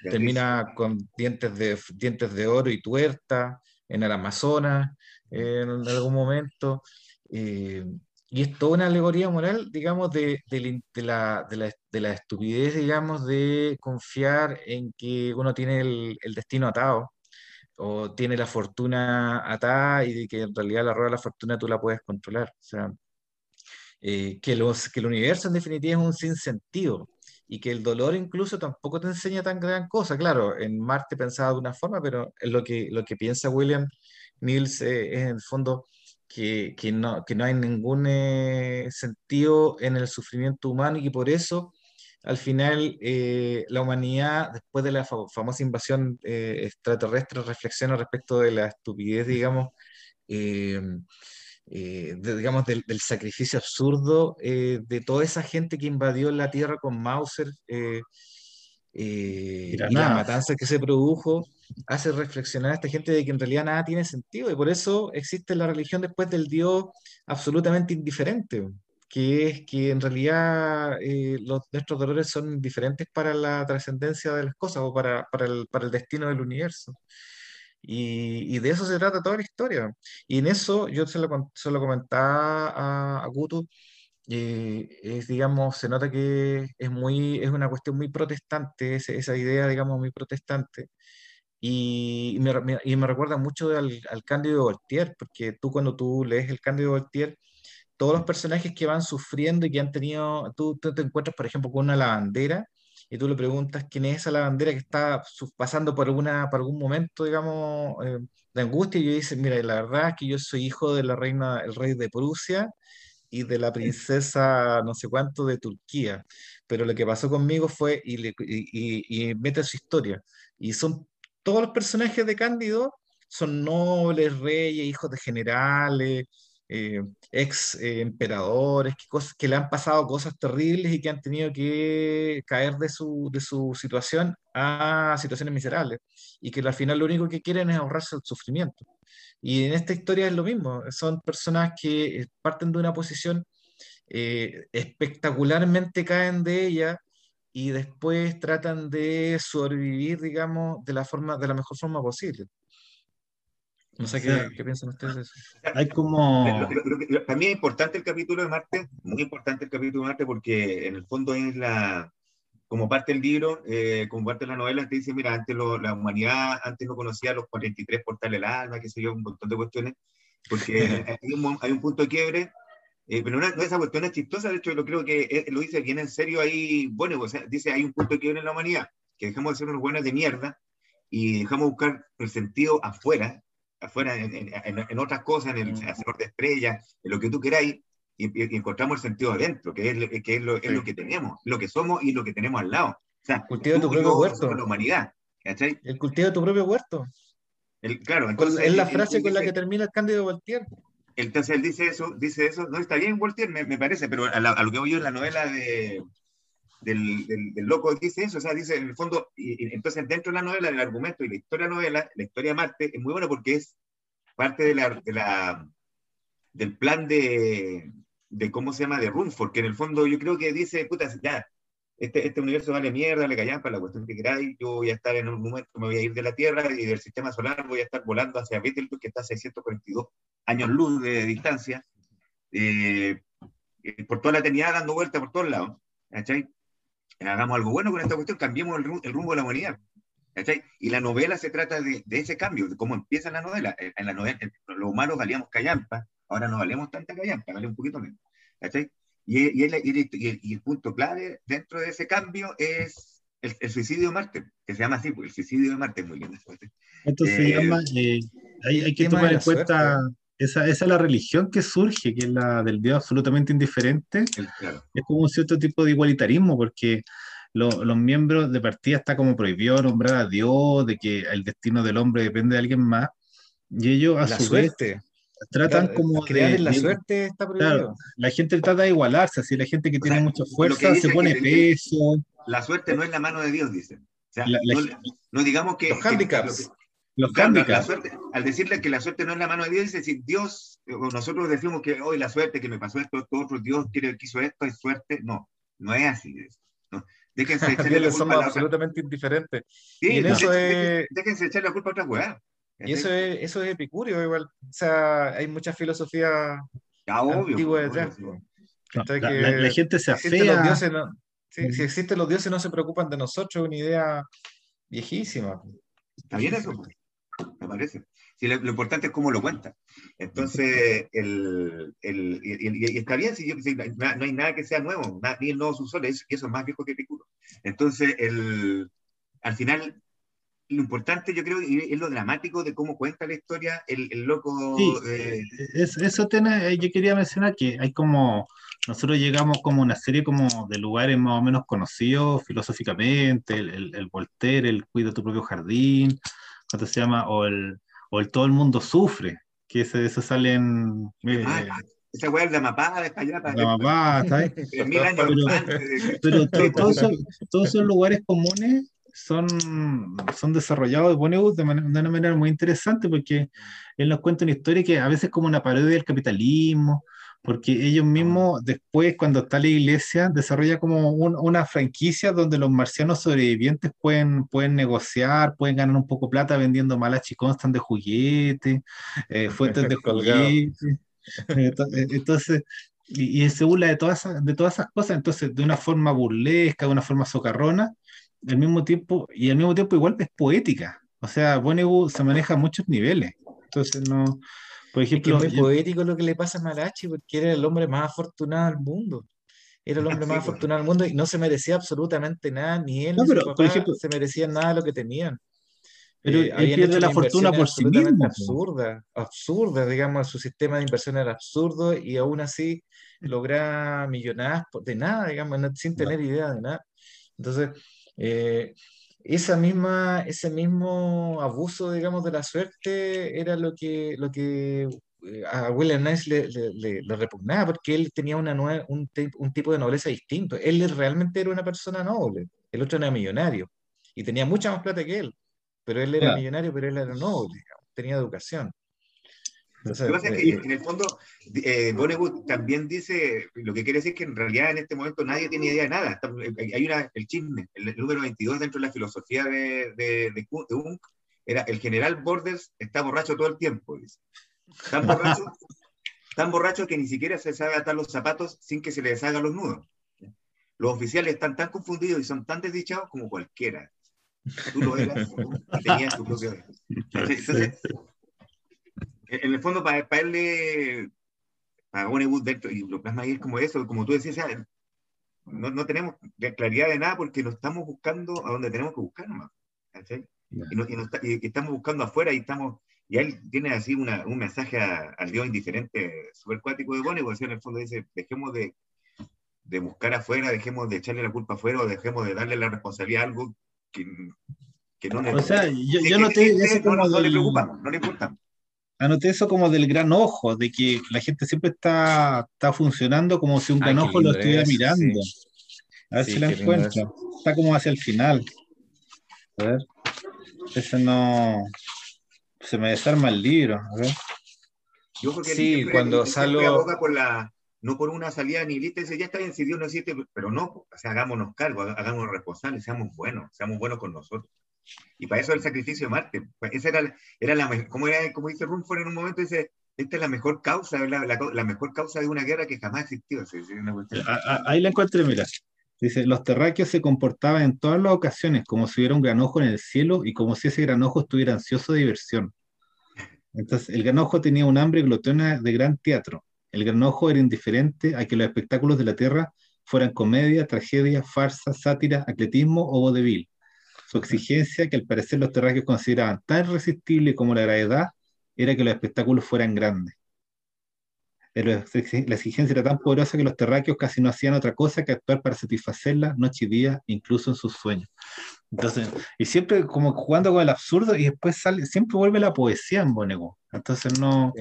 S2: termina con dientes de, dientes de oro y tuerta en el Amazonas en algún momento. Eh, y es toda una alegoría moral, digamos, de, de, la, de, la, estupidez, digamos, de confiar en que uno tiene el, el destino atado o tiene la fortuna atada y de que en realidad la rueda de la fortuna tú la puedes controlar. O sea, eh, que, los, que el universo en definitiva es un sinsentido y que el dolor incluso tampoco te enseña tan gran cosa. Claro, en Marte pensaba de una forma, pero lo que, lo que piensa William Niels eh, es en el fondo que, que, no, que no hay ningún eh, sentido en el sufrimiento humano y que por eso al final eh, la humanidad, después de la famosa invasión eh, extraterrestre, reflexiona respecto de la estupidez, digamos, eh, eh, digamos, del, sacrificio absurdo de toda esa gente que invadió la tierra con Mauser y la matanza que se produjo, hace reflexionar a esta gente de que en realidad nada tiene sentido y por eso existe la religión después del Dios absolutamente indiferente, que es que en realidad los, nuestros dolores son diferentes para la trascendencia de las cosas o para, para, el, para el destino del universo. Y, de eso se trata toda la historia. Y en eso yo se lo, se lo comentaba a, a Gutu, eh, es, digamos, se nota que es, muy, es una cuestión muy protestante, esa idea, digamos, muy protestante. Y me, y me recuerda mucho al, al Cándido Voltaire, porque tú cuando tú lees el Cándido Voltaire, todos los personajes que van sufriendo y que han tenido, tú, tú te encuentras, por ejemplo, con una lavandera, y tú le preguntas quién es esa lavandera que está pasando por, alguna, por algún momento, digamos, eh, de angustia, y yo dice, mira, la verdad es que yo soy hijo de la reina, el rey de Prusia y de la princesa no sé cuánto de Turquía, pero lo que pasó conmigo fue, y, y, y mete su historia, y son todos los personajes de Cándido, son nobles, reyes, hijos de generales, eh, ex eh, emperadores, que, le han pasado cosas terribles y que han tenido que caer de su, de su situación a situaciones miserables y que al final lo único que quieren es ahorrarse el sufrimiento. Y en esta historia es lo mismo, son personas que parten de una posición eh, espectacularmente caen de ella y después tratan de sobrevivir, digamos, de la, forma, de la mejor forma posible. No sé qué, piensan ustedes de eso.
S1: Hay como...
S3: para mí es importante el capítulo de Marte, muy importante el capítulo de Marte porque en el fondo es la, como parte del libro, eh, como parte de la novela, te dice, mira, antes la humanidad antes no conocía los 43 portales del alma, que se yo, un montón de cuestiones, porque <laughs> hay, un, hay, un, punto de quiebre, eh, pero no, esa cuestión es chistosa, de hecho, lo creo que eh, lo dice bien en serio ahí, bueno, o sea, dice, hay un punto de quiebre en la humanidad, que dejamos de ser unos buenos de mierda y dejamos buscar el sentido afuera, afuera, en, otras cosas, en el hacedor de estrellas, en lo que tú queráis, y, encontramos el sentido adentro, que es, que es, lo, es lo que tenemos, lo que somos y lo que tenemos al lado. O sea,
S2: cultivo de tu propio huerto.
S3: La humanidad.
S2: El cultivo de tu propio huerto.
S3: El, claro, entonces,
S2: es la frase con la que termina el Cándido Voltaire.
S3: Entonces él dice eso, dice eso, no está bien Voltaire, me, me parece, pero a, lo que voy yo en la novela de, del, del, loco dice eso, o sea, dice en el fondo, y, entonces dentro de la novela, el argumento y la historia novela, la historia de Marte, es muy buena porque es parte de la, de la del plan de, de, ¿cómo se llama?, de Rumford, que en el fondo yo creo que dice, puta, ya, este, este universo vale mierda, le callan para la cuestión que queráis, yo voy a estar en un momento, me voy a ir de la Tierra y del sistema solar voy a estar volando hacia Betelgeuse, que está a 642 años luz de distancia, eh, por toda la eternidad dando vuelta por todos lados, ¿cachai? Hagamos algo bueno con esta cuestión, cambiemos el, rumbo de la humanidad. Y la novela se trata de, ese cambio, de cómo empieza la novela. En la novela, los humanos valíamos callampa, ahora no valemos tanta callampa, vale un poquito menos. Y, el, punto clave dentro de ese cambio es el, suicidio de Marte, que se llama así, porque el suicidio de Marte es muy bien.
S1: Esto se eh, llama, eh, hay, hay que tomar en cuenta esa, esa, es la religión que surge, que es la del Dios absolutamente indiferente. Es como un cierto tipo de igualitarismo, porque los miembros de partida está como prohibido nombrar a Dios, de que el destino del hombre depende de alguien más, y ellos a su vez tratan como
S2: crear de, la suerte está prohibido.
S1: la gente trata de igualarse, así la gente que tiene mucha fuerza se pone peso.
S3: La suerte no es la mano de Dios, dicen. O sea, no, digamos que...
S2: Los handicaps
S3: al decirle que la suerte no es la mano de Dios, es decir, Dios, nosotros decimos que hoy la suerte que me pasó esto, esto otro, Dios quiere, quiso esto, es suerte. No, no es así. No.
S2: Déjense <laughs> echarle la culpa somos absolutamente indiferentes.
S3: Sí, eso es... déjense echar la culpa a otra weá.
S2: Y eso es, eso es epicurio igual. O sea, hay mucha filosofía antigua detrás.
S1: la, gente se afea.
S2: si existen los dioses no se preocupan de nosotros, una idea viejísima.
S3: Está bien eso me parece. Si lo, importante es cómo lo cuenta. Entonces, el, el, y, está bien, si, no, hay nada que sea nuevo, ni el nuevo subsol, eso, eso es más viejo que Epicuro. Entonces, el, al final, lo importante yo creo es lo dramático de cómo cuenta la historia el, el loco.
S1: Sí, eh, eso tiene, yo quería mencionar que hay como, nosotros llegamos como una serie como de lugares más o menos conocidos filosóficamente, el, el, el Voltaire, el Cuida tu propio jardín, se llama? O el, o el Todo el mundo sufre, que eso, eso sale en... eh,
S3: Ah, esa weá es la mapada de Callata.
S1: la mamá, ¿sabes? <laughs> Pero- Pero <laughs> to- todos, todos esos lugares comunes son, son desarrollados de Bonnewood de, manera- de una manera muy interesante porque él nos cuenta una historia que a veces es como una parodia del capitalismo, porque ellos mismos después, cuando está la iglesia, desarrolla como un- una franquicia donde los marcianos sobrevivientes pueden, pueden negociar, pueden ganar un poco plata vendiendo malachi constant de juguetes, eh, fuentes de <laughs> juguetes. Ento- eh, Entonces, y, y se burla de todas, esas, de todas esas cosas, entonces, de una forma burlesca, de una forma socarrona, al mismo tiempo, y al mismo tiempo igual es poética. O sea, Vonnegut se maneja a muchos niveles. Entonces, no, por
S2: Es que es
S1: ejemplo,
S2: muy
S1: yo-
S2: poético lo que le pasa a Malachi, porque era el hombre más afortunado del mundo. Era el hombre <laughs>
S3: Sí,
S2: más afortunado del mundo y no se merecía absolutamente nada, ni él
S1: No,
S2: ni
S1: pero,
S2: su
S1: por
S2: papá
S1: ejemplo-
S2: se merecían nada de lo que tenían.
S1: pero
S2: Eh,
S1: él pierde la fortuna por sí mismo. po.
S2: absurdas, absurdas, digamos, su sistema de inversión era absurdo y aún así logra millonadas por- de nada, digamos, sin tener idea de nada. Entonces, eh, esa misma, ese mismo abuso, digamos, de la suerte era lo que, lo que eh, a William Nice le, le- le- le repugnaba, porque él tenía una nue- un, un tipo de nobleza distinto. Él realmente era una persona noble, el otro era millonario y tenía mucha más plata que él, pero él era
S1: Claro.
S2: millonario, pero él era noble, digamos, tenía educación. Entonces,
S3: Lo que pasa es que en el fondo, eh, Vonnegut también dice, lo que quiere decir es que en realidad en este momento nadie tiene idea de nada. Eh, hay una, el chisme, el número 22 dentro de la filosofía de, de, de, de Jung, era el general Borders está borracho todo el tiempo, dice. Tan borracho, <laughs> tan borracho que ni siquiera se sabe atar los zapatos sin que se le deshagan los nudos. Los oficiales están tan confundidos y son tan desdichados como cualquiera. Tú lo eras tenías tu propio... <laughs> Entonces, en el fondo, para, para él, para dentro, y lo plasma ahí es como eso, como tú decías, no, no tenemos claridad de nada porque no estamos buscando a donde tenemos que buscar nomás. Y, no- y no y- estamos buscando afuera y estamos, y él tiene así una, un mensaje a- al Dios indiferente, súper cuático de o sea, en el fondo dice, dejemos de, de buscar afuera, dejemos de echarle la culpa afuera o dejemos de darle la responsabilidad a algo que, que no
S1: O sea, yo,
S3: no,
S1: como
S3: no, no le preocupamos, no le importamos.
S1: Anoté eso como del gran ojo, de que la gente siempre está, está funcionando como si un
S2: Ay,
S1: gran ojo lo estuviera mirando.
S2: sí.
S1: A ver
S2: Sí,
S1: si la encuentro. Está como hacia el final. A ver. Ese no. Se me desarma el libro. A ver.
S3: Yo porque
S2: Sí, cuando
S3: aboga por la, no por una salida nihilista, dice, ya está bien, si Dios no existe, pero no, o sea, hagámonos cargo, hagámonos responsables, seamos buenos, seamos buenos con nosotros. Y para eso el sacrificio de Marte. Pues esa era, era la, como, era, como dice Rumford en un momento, dice, esta es la mejor causa, la, mejor causa de una guerra que jamás existió. Sí,
S1: ahí la encontré, mira. Dice, los terráqueos se comportaban en todas las ocasiones como si hubiera un gran ojo en el cielo y como si ese gran ojo estuviera ansioso de diversión. Entonces, el gran ojo tenía un hambre glotona de gran teatro. El gran ojo era indiferente a que los espectáculos de la tierra fueran comedia, tragedia, farsa, sátira, atletismo o vodevil. Su exigencia, que al parecer los terráqueos consideraban tan irresistible como la gravedad, era que los espectáculos fueran grandes. Pero la exigencia era tan poderosa que los terráqueos casi no hacían otra cosa que actuar para satisfacerla noche y día, incluso en sus sueños. Entonces, y siempre como jugando con el absurdo y después sale, siempre vuelve la poesía en Bonego. Entonces no.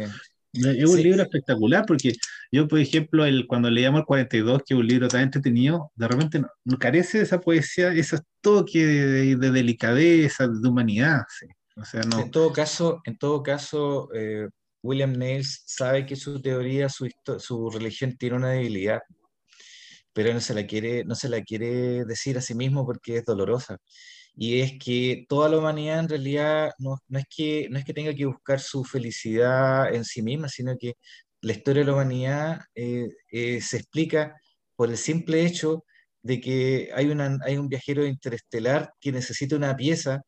S1: Es un
S2: Sí.
S1: libro espectacular porque yo, por ejemplo, el, cuando leíamos el 42, que es un libro tan entretenido, de repente no, no carece de esa poesía, ese toque de, de delicadeza, de humanidad. sí. O sea, no.
S2: En todo caso, en todo caso eh, William Nails sabe que su teoría, su, su religión tiene una debilidad, pero no se la quiere, no se la quiere decir a sí mismo porque es dolorosa. Y es que toda la humanidad en realidad no, no es que, no es que tenga que buscar su felicidad en sí misma, sino que la historia de la humanidad eh, eh, se explica por el simple hecho de que hay, una, hay un viajero interestelar que necesita una pieza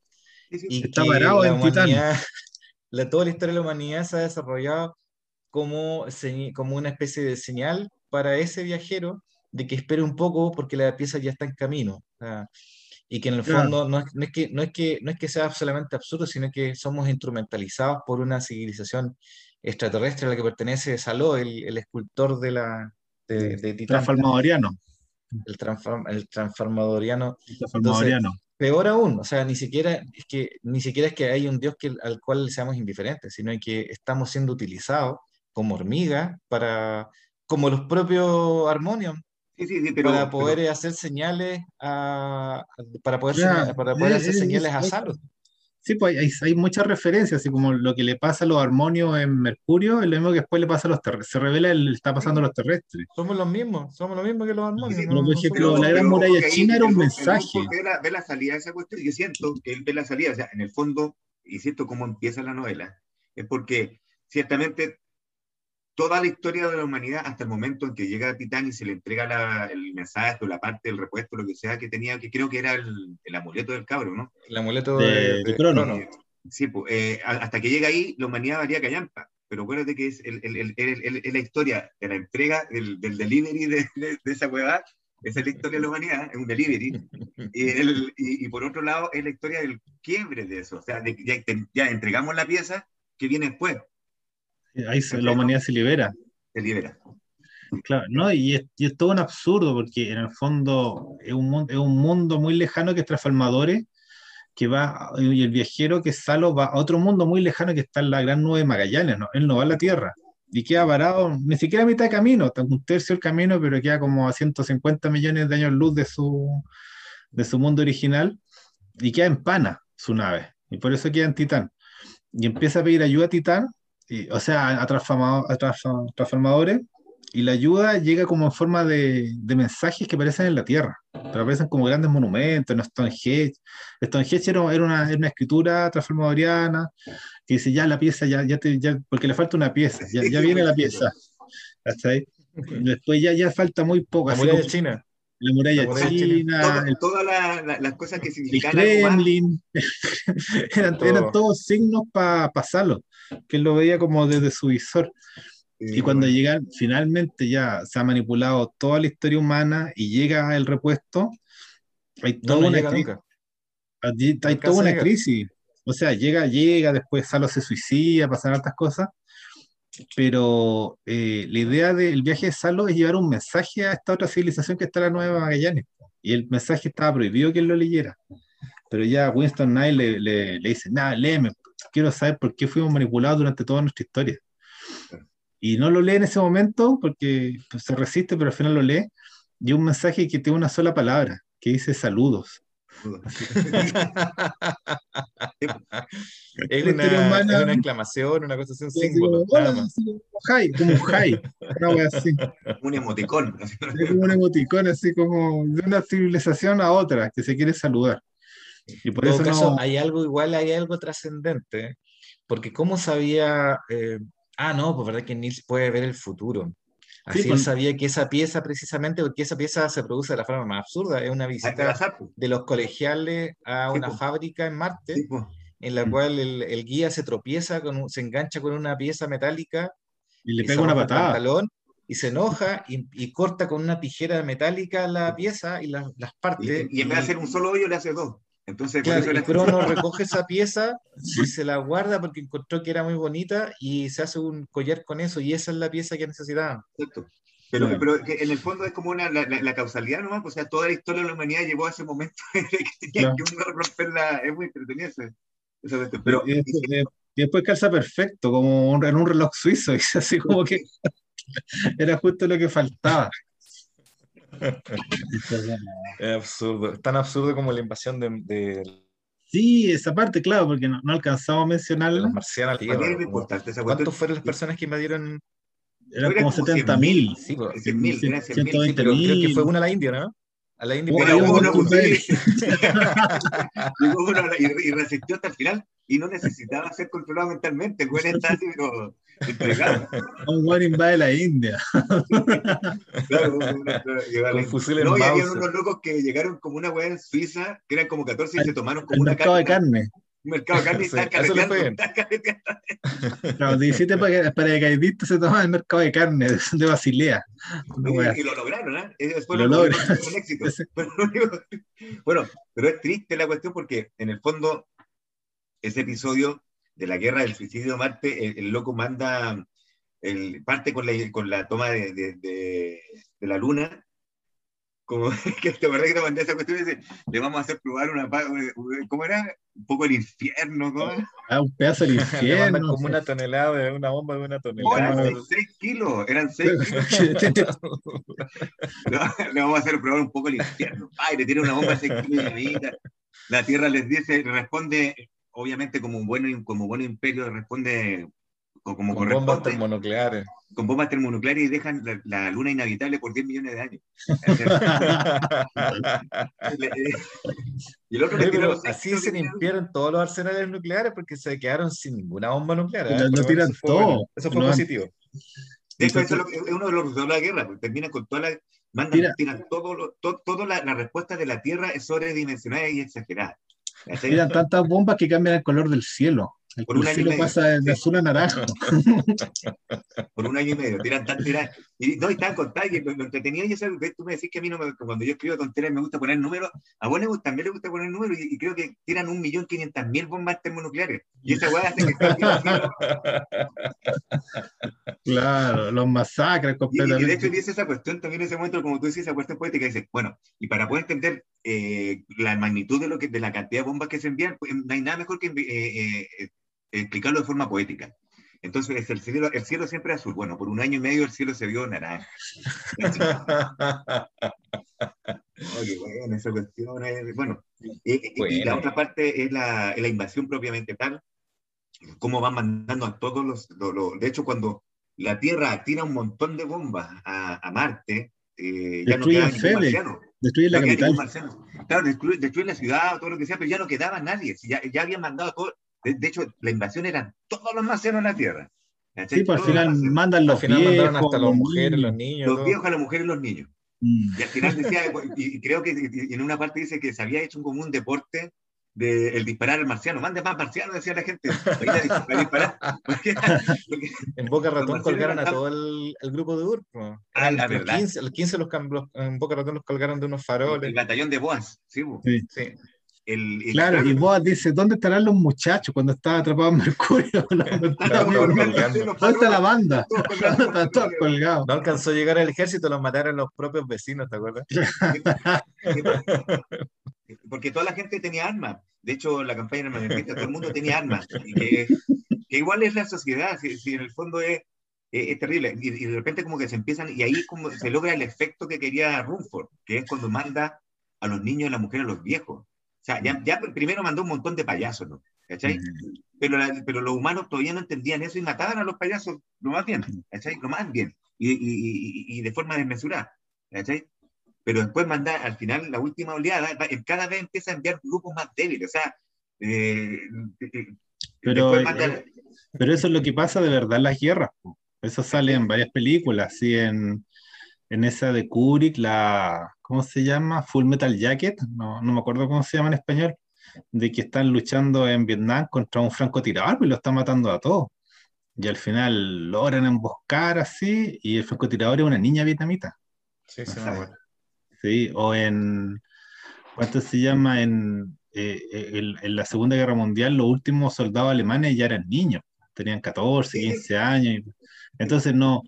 S2: y
S1: Está
S2: que
S1: varado
S2: la
S1: en Titán.
S2: humanidad, <laughs> la, toda la historia de la humanidad se ha desarrollado como, como una especie de señal para ese viajero de que espere un poco porque la pieza ya está en camino. O sea, y que en el
S1: Claro.
S2: fondo no es, no es que, no, es que, no es que sea solamente absurdo, sino que somos instrumentalizados por una civilización extraterrestre a la que pertenece Saló, el, el escultor de, la, de, de Titán,
S1: Transformadoriano.
S2: el, transform- el transformadoriano
S1: Transformadoriano.
S2: peor aún, o sea, ni siquiera es que, ni siquiera es que hay un Dios que, al cual seamos indiferentes, sino que estamos siendo utilizados como hormigas para, como los propios armonios,
S3: Sí, sí, sí, pero,
S2: para poder
S3: pero-
S2: hacer señales a, para poder, para poder
S1: eh,
S2: hacer
S1: eh,
S2: señales a Salos.
S1: Sí, pues hay, hay muchas referencias, así como lo que le pasa a los armonios en Mercurio, es lo mismo que después le pasa a los terrestres. Se revela el está pasando a los terrestres.
S2: Somos los mismos, somos los mismos que los armonios.
S3: Sí,
S2: no-
S1: por
S2: no
S1: ejemplo, la gran muralla
S3: que ahí
S1: china era un
S3: el Gon- el
S1: mensaje.
S3: Ve la, ve la salida de esa cuestión. y Yo siento que él ve la salida, o sea, en el fondo, y siento cómo empieza la novela, es porque ciertamente toda la historia de la humanidad, hasta el momento en que llega a Titán y se le entrega la- el mensaje o la parte del repuesto, lo que sea que tenía, que creo que era el, el amuleto del cabro, ¿no?
S2: El amuleto
S1: De-
S2: de,
S1: de Crono.
S2: Crono.
S3: Sí, pues, eh, hasta que llega ahí, la humanidad varía callampa. Pero acuérdate que es, el, el- el- el- el- es la historia de la entrega del, del delivery de, de- de esa huevada. Esa es la historia de la humanidad, es un delivery. <laughs> Y, el- y- y por otro lado, es la historia del quiebre de eso. O sea, de ya, ya entregamos la pieza, que viene después?
S1: Ahí se- la humanidad se libera.
S3: Se libera.
S1: Claro, ¿no? Y es, y es todo un absurdo, porque en el fondo es un, mun- es un mundo muy lejano que es Transformadores, que va, y el viajero que es Salo va a otro mundo muy lejano que está en la gran nube de Magallanes, ¿no? Él no va a la Tierra. Y queda parado, ni siquiera a mitad de camino, está un tercio del camino, pero queda como a 150 millones de años luz de su, de su mundo original, y queda en pana su nave, y por eso queda en Titán. Y empieza a pedir ayuda a Titán, o sea, a, transformado- a transform- transformadores, y la ayuda llega como en forma de, de mensajes que aparecen en la Tierra, pero aparecen como grandes monumentos, en Stonehenge. Stonehenge era, era una, era una escritura transformadoriana que dice, ya la pieza, ya, ya, te, ya porque le falta una pieza, ya, ya viene la pieza. <laughs> ¿Cachai? Y Después ya, ya falta muy poco,
S2: La
S1: así como
S2: china.
S1: La muralla
S2: la muralla
S1: china,
S3: Todo-
S1: el,
S3: todas la- la- las cosas que
S1: el
S3: significan más.
S1: Kremlin, <laughs> eran,
S2: Todo.
S1: eran todos signos para pasarlo, que él lo veía como desde su visor. Y cuando
S3: bueno,
S1: llegan, finalmente ya se ha manipulado toda la historia humana y llega el repuesto, hay
S2: No,
S1: toda
S2: no
S1: una
S2: llega
S1: crisis.
S2: No
S1: hay
S2: alcanza
S1: toda
S2: a
S1: una crisis. O sea, llega, llega, después Salo se suicida, pasan altas cosas. Pero eh, la idea del viaje de Salo es llevar un mensaje a esta otra civilización que está la Nueva Magallanes. Y el mensaje estaba prohibido que él lo leyera. Pero ya Winston Knight le, le, le dice, nada, léeme, quiero saber por qué fuimos manipulados durante toda nuestra historia. Y no lo lee en ese momento porque pues, se resiste, pero al final lo lee. Y un mensaje que tiene una sola palabra, que dice saludos. <laughs> <laughs>
S2: Es
S1: La historia
S2: una,
S1: humana-
S2: es una exclamación, una cosa así, un símbolo.
S1: como, como hi, como un hi, una wea así. <laughs>
S3: un emoticón. así.
S1: Es como un emoticón, así como de una civilización a otra, que se quiere saludar. Y por
S2: En
S1: eso
S2: todo caso,
S1: no.
S2: hay algo igual, hay algo trascendente, porque ¿cómo sabía? eh, ah, no, pues verdad que Nils puede ver el futuro. Así él
S1: pues.
S2: sabía que esa pieza, precisamente, porque esa pieza se produce de la forma más absurda, es una visita
S3: pues.
S2: de los colegiales a
S3: Sí,
S2: una
S3: pues.
S2: fábrica en Marte,
S3: Sí,
S2: en la
S1: Mm.
S2: cual el, el guía se tropieza, con se engancha con una pieza metálica
S1: Y le
S2: y
S1: pega una patada.
S2: pantalón y se enoja <laughs> y, y corta con una tijera metálica la pieza y la- las
S3: Y,
S2: partes.
S3: y en vez de hacer un solo hoyo, le hace dos. Entonces, por
S2: Claro,
S3: eso hace-
S2: Crono recoge esa pieza y se la guarda porque encontró que era muy bonita y se hace un collar con eso y esa es la pieza que necesitaba.
S3: Exacto. Pero,
S1: Claro.
S3: pero en el fondo es como una, la, la- la causalidad nomás, pues, o sea, toda la historia de la humanidad llegó a ese momento <laughs> en el que tenía
S1: Claro.
S3: que uno romper la... Es muy entretenido. Pero,
S1: Y después, de- y después calza perfecto, como un- en un reloj suizo, <laughs> y así como que <laughs> era justo lo que faltaba.
S2: Es absurdo, tan absurdo como la invasión de, de
S1: Sí, esa parte, claro, porque no, no alcanzamos a mencionarla.
S2: los marcianos a la
S3: para mí
S2: Tierra.
S3: es muy
S2: como-
S3: importante esa cuestión.
S2: ¿Cuántos fueron las personas que invadieron?
S1: Eran como
S3: como
S1: 70 mil.
S2: Sí, pues,
S3: 100.000, eran 100.000, sí,
S1: 120
S2: pero creo que
S1: mil.
S2: fue una a la India, ¿no? A la India. <laughs>
S3: Y, y resistió hasta el final y no necesitaba ser controlado mentalmente. El güey está así, pero entregado. <laughs>
S1: Un buen invade la India. <laughs>
S3: Claro,
S2: Con
S3: la-
S2: fusiles
S3: No, y había unos locos que llegaron como una weá en Suiza, que eran como 14 y se tomaron
S1: El
S3: como una
S1: mercado de
S3: carne.
S1: carne.
S3: Un mercado de carne y <laughs>
S2: Sí, fue
S3: carreteando. estaban carreteando.
S1: Claro, 17 para- paracaidistas se toman el mercado de carne de, Basilea.
S3: Y, y lo lograron, ¿eh? Fue
S1: Lo
S3: lo, fue un éxito. Bueno, pero es triste la cuestión porque, en el fondo, ese episodio de la guerra del suicidio de Marte, el, el loco manda, el, parte con la, con la toma de, de- de- de la luna como <laughs> que te acordás que te mandé esa cuestión y dice, le vamos a hacer probar una, pa- ¿cómo era? Un poco el infierno, ¿cómo?
S1: Ah, un pedazo del <laughs> infierno.
S2: como una tonelada de una bomba de una
S3: No,
S2: tonelada.
S3: eran 6 kilos, eran 6 kilos. Le <laughs> le vamos a hacer probar un poco el infierno. Ay, le tiene una bomba de 6 kilos de vida. La Tierra les dice, responde, obviamente como un buen, como buen imperio, responde co- como
S2: Con bombas termonucleares.
S3: con bombas termonucleares y dejan la, la luna inhabitable por 10 millones de años. <laughs> Y el otro los seis
S2: así se limpiaron todos los arsenales nucleares porque se quedaron sin ninguna bomba nuclear. ¿eh? Bueno,
S1: tiran
S2: eso fue bueno.
S1: todo.
S2: Eso fue
S1: Lo-
S2: positivo.
S3: De hecho, eso es, uno de los resultados de la guerra, porque terminan con toda la. Mandan,
S1: Tira.
S3: tiran todo, lo- to- toda la, la respuesta de la Tierra es sobredimensionada y exagerada.
S1: Tiran tantas bombas que cambian el color del cielo. El,
S3: Por un año y medio.
S1: pasa de
S3: Sí.
S1: azul a naranja. <laughs>
S3: Por un año y medio. Tiran tan, tiran, y no, y tan contadas que lo, lo entretenido y eso, tú me decís que a mí no me, cuando yo escribo tonterías me gusta poner números, a vos le gusta- también le gusta poner números y, y creo que tiran un millón quinientas mil bombas termonucleares. Y esa weá hace que. <laughs>
S1: Claro, los masacres
S3: Y, y
S1: completamente.
S3: de hecho dice esa cuestión también en ese momento, como tú dices, esa cuestión poética, dice, bueno, y para poder entender eh, la magnitud de lo que de la cantidad de bombas que se envían, pues, no hay nada mejor que eh, eh, explicarlo de forma poética. Entonces, el cielo, el cielo siempre es azul. Bueno, por un año y medio el cielo se vio naranja. <laughs> Oye, bueno, esa cuestión es- bueno, y, y- y la
S2: Bueno.
S3: otra parte es la, la invasión propiamente tal, cómo van mandando a todos los, lo- lo- de hecho, cuando la Tierra tira un montón de bombas a, a Marte, eh, ya no queda ningún marciano.
S1: Destruye la
S3: No
S1: capital.
S3: Claro, destruye, destruye la ciudad, todo lo que sea, pero ya no quedaba nadie. Ya, ya habían mandado todo. De, de hecho, la invasión eran todos los marcianos en la Tierra. ¿cachai?
S1: Sí, pues al
S3: los
S1: final
S3: marcianos.
S1: mandan
S2: Al
S1: los
S2: final
S1: viejos.
S2: mandaron hasta las
S1: los
S2: mujeres, los
S1: niños.
S3: Los
S2: todo.
S3: viejos, a las mujeres y los niños.
S1: Mm.
S3: Y al final decía, <laughs> y, y creo que y en una parte dice que se había hecho un común deporte de el disparar al marciano. Mande más marcianos, decía la gente. <laughs> Porque- porque-
S2: En Boca Ratón colgaron a todo el, el grupo de URP. po.
S3: Ah, la
S2: los
S3: verdad.
S2: 15, los 15 los, los- en Boca Ratón los colgaron de unos
S3: el
S2: faroles.
S3: batallón de Boas, sí.
S1: Sí.
S2: Sí.
S3: El, el-
S1: Claro, y vos dices, ¿dónde estarán los muchachos cuando estaba atrapado en Mercurio? No, no
S3: Ah,
S1: estaba
S3: no,
S1: bien.
S3: no,
S2: colgando.
S3: los
S1: ¿Dónde está la banda?
S3: todos <laughs> colgando.
S1: Están todos colgados.
S2: No alcanzó a llegar al ejército, los mataron los propios vecinos, ¿te acuerdas? <laughs>
S3: Porque toda la gente tenía armas. De hecho, la campaña armamentista todo el mundo tenía armas. <laughs> Y que, que igual es la sociedad, si, si en el fondo es, es, es terrible. Y, y de repente como que se empiezan, y ahí como se logra el efecto que quería Rumford, que es cuando manda a los niños, a las mujeres, a los viejos. O sea, ya, ya primero mandó un montón de payasos, ¿no? ¿Cachai? Pero, la- pero los humanos todavía no entendían eso y mataban a los payasos lo más bien, ¿cachai? Lo más bien. Y, y- y- y de forma desmesurada, ¿cachai? Pero después manda, al final, la última oleada, cada vez empieza a enviar grupos más débiles, o sea, eh, eh,
S1: Pero,
S3: manda-
S1: Pero eso es lo que pasa de verdad en las guerras. Eso sale en varias películas, sí, en, en esa de Kubrick, la, ¿cómo se llama? Full Metal Jacket, no, no me acuerdo cómo se llama en español, de que están luchando en Vietnam contra un francotirador y lo está matando a todos. Y al final logran emboscar así, y el francotirador es una niña vietnamita.
S2: Sí, sí. <laughs>
S1: Sí, o en, ¿cuánto se llama? En, eh, eh, en, en la Segunda Guerra Mundial, los últimos soldados alemanes ya eran niños, tenían 14,
S3: Sí.
S1: 15 años. y- Entonces, no,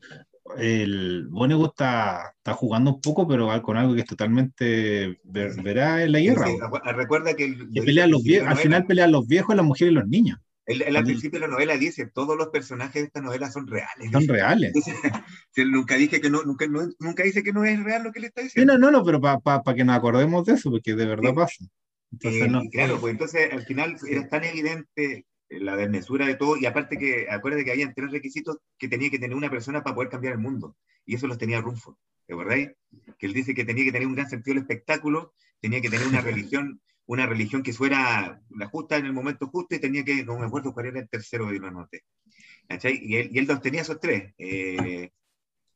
S1: el Vonnegut está, está jugando un poco, pero con algo que es totalmente ver- verá en la guerra.
S3: Sí, acu- recuerda que, el-
S1: Que pelean los
S3: al
S1: viejos, final pelean los viejos, las mujeres y los niños.
S3: él- él al principio de la novela dice, todos los personajes de esta novela son reales.
S1: Son reales. <laughs>
S3: Nunca dije que no, nunca, no- nunca dice que no es real lo que le está
S1: Sí,
S3: diciendo.
S1: no, no, no, pero para que nos acordemos de eso, porque de verdad
S3: Sí.
S1: pasa. Entonces,
S3: Eh,
S1: no.
S3: claro, pues entonces al final era tan evidente la desmesura de todo, y aparte que acuérdate que había tres requisitos que tenía que tener una persona para poder cambiar el mundo, y eso los tenía Rumford, ¿de verdad? Que él dice que tenía que tener un gran sentido del espectáculo, tenía que tener una <laughs> religión, una religión que fuera la justa en el momento justo, y tenía que, no me acuerdo cuál era el tercero de lo anoté. Y él, y él los tenía esos tres, eh,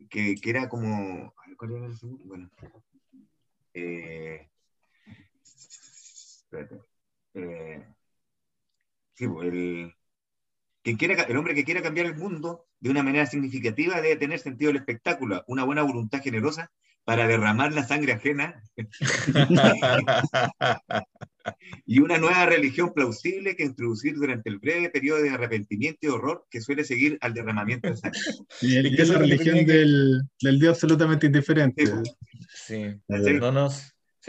S3: que, que era como, ¿cuál era el segundo? Bueno, eh, espérate. Eh, sí, pues, el, que quiera, el hombre que quiera cambiar el mundo de una manera significativa debe tener sentido del espectáculo, una buena voluntad generosa para derramar la sangre ajena <laughs> y una nueva religión plausible que introducir durante el breve periodo de arrepentimiento y horror que suele seguir al derramamiento de sangre. <laughs>
S1: Y, el-
S2: ¿Y
S1: y
S2: qué
S1: es
S2: es
S1: la
S2: lo que
S1: religión
S2: que-
S1: del, del Dios absolutamente indiferente.
S3: Sí, pues.
S2: Sí.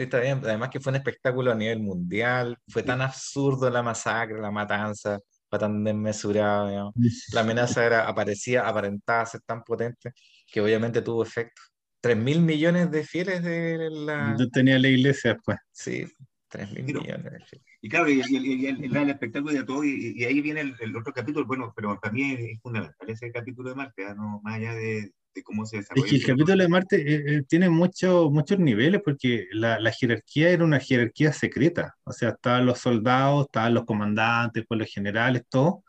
S2: No. Sí, está bien. Además que fue un espectáculo a nivel mundial. Fue tan absurdo la masacre, la matanza, fue tan desmesurado. digamos. La amenaza era, aparecía, aparentaba ser tan potente que obviamente tuvo efecto. Tres mil millones de fieles de la.
S1: Yo tenía la iglesia después.
S2: Sí, tres mil
S3: Pero-
S2: millones de fieles.
S3: Y claro, y, y- y- el, el- el espectáculo de todo, y, y ahí viene el, el otro capítulo, bueno, pero para mí es, es fundamental ese capítulo de Marte, ¿ah? no, más allá de, de cómo se
S1: Es
S3: desarrolla.
S1: que el capítulo de Marte eh, eh, tiene mucho- muchos niveles porque la, la jerarquía era una jerarquía secreta. O sea, estaban los soldados, estaban los comandantes, pues los generales, todo.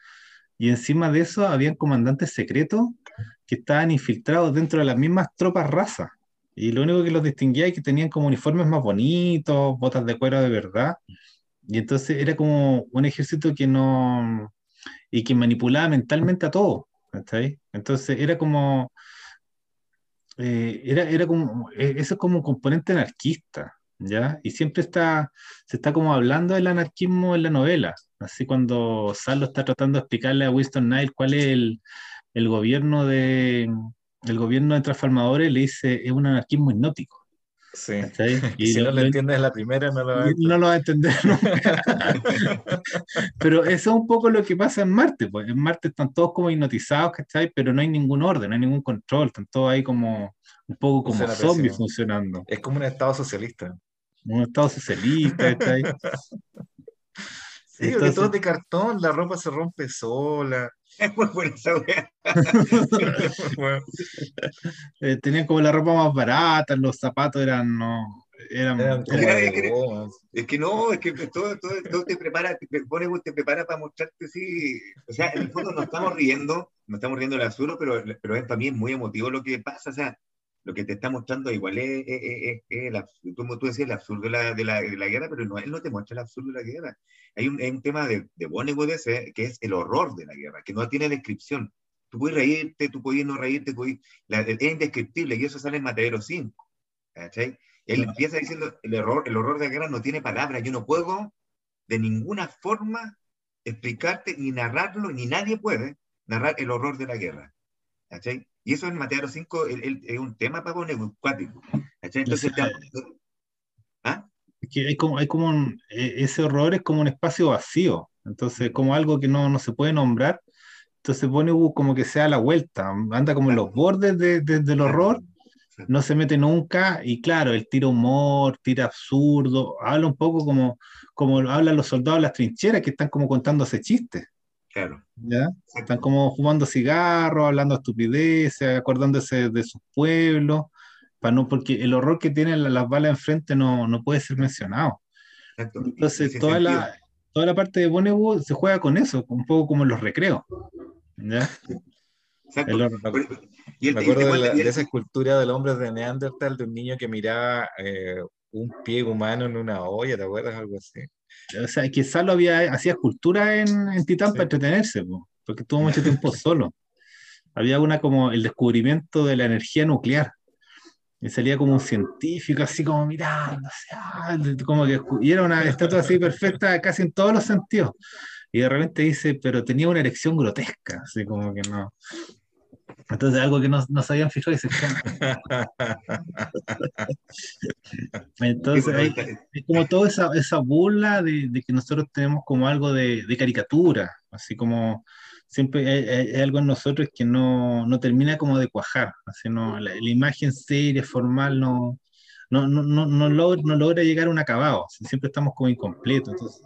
S1: Y encima de eso habían comandantes secretos que estaban infiltrados dentro de las mismas tropas razas. Y lo único que los distinguía es que tenían como uniformes más bonitos, botas de cuero de verdad. Y entonces era como un ejército que no... y que manipulaba mentalmente a todos. ¿cachai? Entonces era como eh, era, era como, eh, eso es como un componente anarquista, ¿ya? Y siempre está, se está como hablando del anarquismo en la novela, así cuando Salo está tratando de explicarle a Winston Knight cuál es el, el gobierno de, el gobierno de transformadores, le dice, es un anarquismo hipnótico,
S2: Sí. <laughs> Y si
S1: lo-
S2: no lo entiendes la primera, no lo vas a
S1: no lo va a entender nunca. Pero eso es un poco lo que pasa en Marte, pues. En Marte están todos como hipnotizados, ¿cachai? Pero no hay ningún orden, no hay ningún control, están todos ahí como un poco como
S2: Funciona
S1: zombies
S2: pésimo.
S1: funcionando.
S2: Es como un estado socialista.
S1: Un estado socialista, ¿cachai? <laughs>
S2: Sí,
S1: Entonces-
S2: todo es de cartón, la ropa se rompe sola.
S3: Es muy buena esa wea. <laughs>
S2: Bueno,
S1: Eh, tenían como la ropa más barata, los zapatos eran, no, eran,
S2: eran como
S3: Era-
S2: de
S3: es que-
S2: gomas.
S3: Es que no, es que todo, todo, todo te prepara, te pone, te prepara para mostrarte, sí. O sea, en el fondo nos estamos riendo, nos estamos riendo del absurdo, pero, pero es, para mí es muy emotivo lo que pasa. O sea, lo que te está mostrando igual es, es, es- es el absurdo, tú, decías el absurdo de la, de, la, de la guerra, pero no, él no te muestra el absurdo de la guerra. Hay un, hay un tema de, de Vonnegut ese, que es el horror de la guerra, que no tiene descripción. Tú puedes reírte, tú puedes no reírte, puedes, la- es indescriptible y eso sale en Matadero 5. ¿cachai? Él empieza diciendo, el, error, el horror de la guerra no tiene palabras, yo no puedo de ninguna forma explicarte ni narrarlo, ni nadie puede narrar el horror de la guerra. ¿cachai? Y eso en Mateo 5 el- el- es un tema para poner cuático. ¿cachai? Entonces,
S1: sea,
S3: ¿Ah?
S1: que hay como, hay como un- eh, ese horror es como un espacio vacío, entonces como algo que no, no se puede nombrar, entonces pone como que se da la vuelta, anda como en los bordes de- de- del horror, no se mete nunca, y claro, él tira humor, tira absurdo, habla un poco como, como hablan los soldados en las trincheras que están como contándose chistes,
S3: Claro.
S1: ¿ya? Están como fumando cigarros, hablando estupideces, acordándose de sus pueblos, para no, porque el horror que tienen la- las balas enfrente no, no puede ser mencionado.
S3: Exacto.
S1: Entonces, toda
S3: sentido.
S1: la, toda la parte de Bonnewood se juega con eso, un poco como en los recreos. ¿ya?
S3: Exacto.
S1: El horror.
S3: Pero- y el-
S2: Me
S3: y el-
S2: acuerdo la- de esa escultura del hombre de Neandertal, de un niño que miraba eh, un pie humano en una olla, ¿te acuerdas? Algo así.
S1: O sea, que Salo había, hacía escultura en, en Titán
S2: Sí.
S1: para entretenerse, po, porque estuvo mucho <laughs> tiempo solo. Había una como el descubrimiento de la energía nuclear. Y salía como un científico así como ah, como que, y era una estatua así perfecta casi en todos los sentidos. Y de repente dice, pero tenía una erección grotesca, así como que no. Entonces algo que no, no se habían fijado y se <laughs> Entonces hay, es como toda esa, esa burla de, de que nosotros tenemos como algo de, de caricatura, así como siempre hay, hay- hay algo en nosotros que no, no termina como de cuajar, así no, la, la imagen seria, formal, no, no, no, no, no logra, no logra llegar a un acabado, así, siempre estamos como incompletos. Entonces,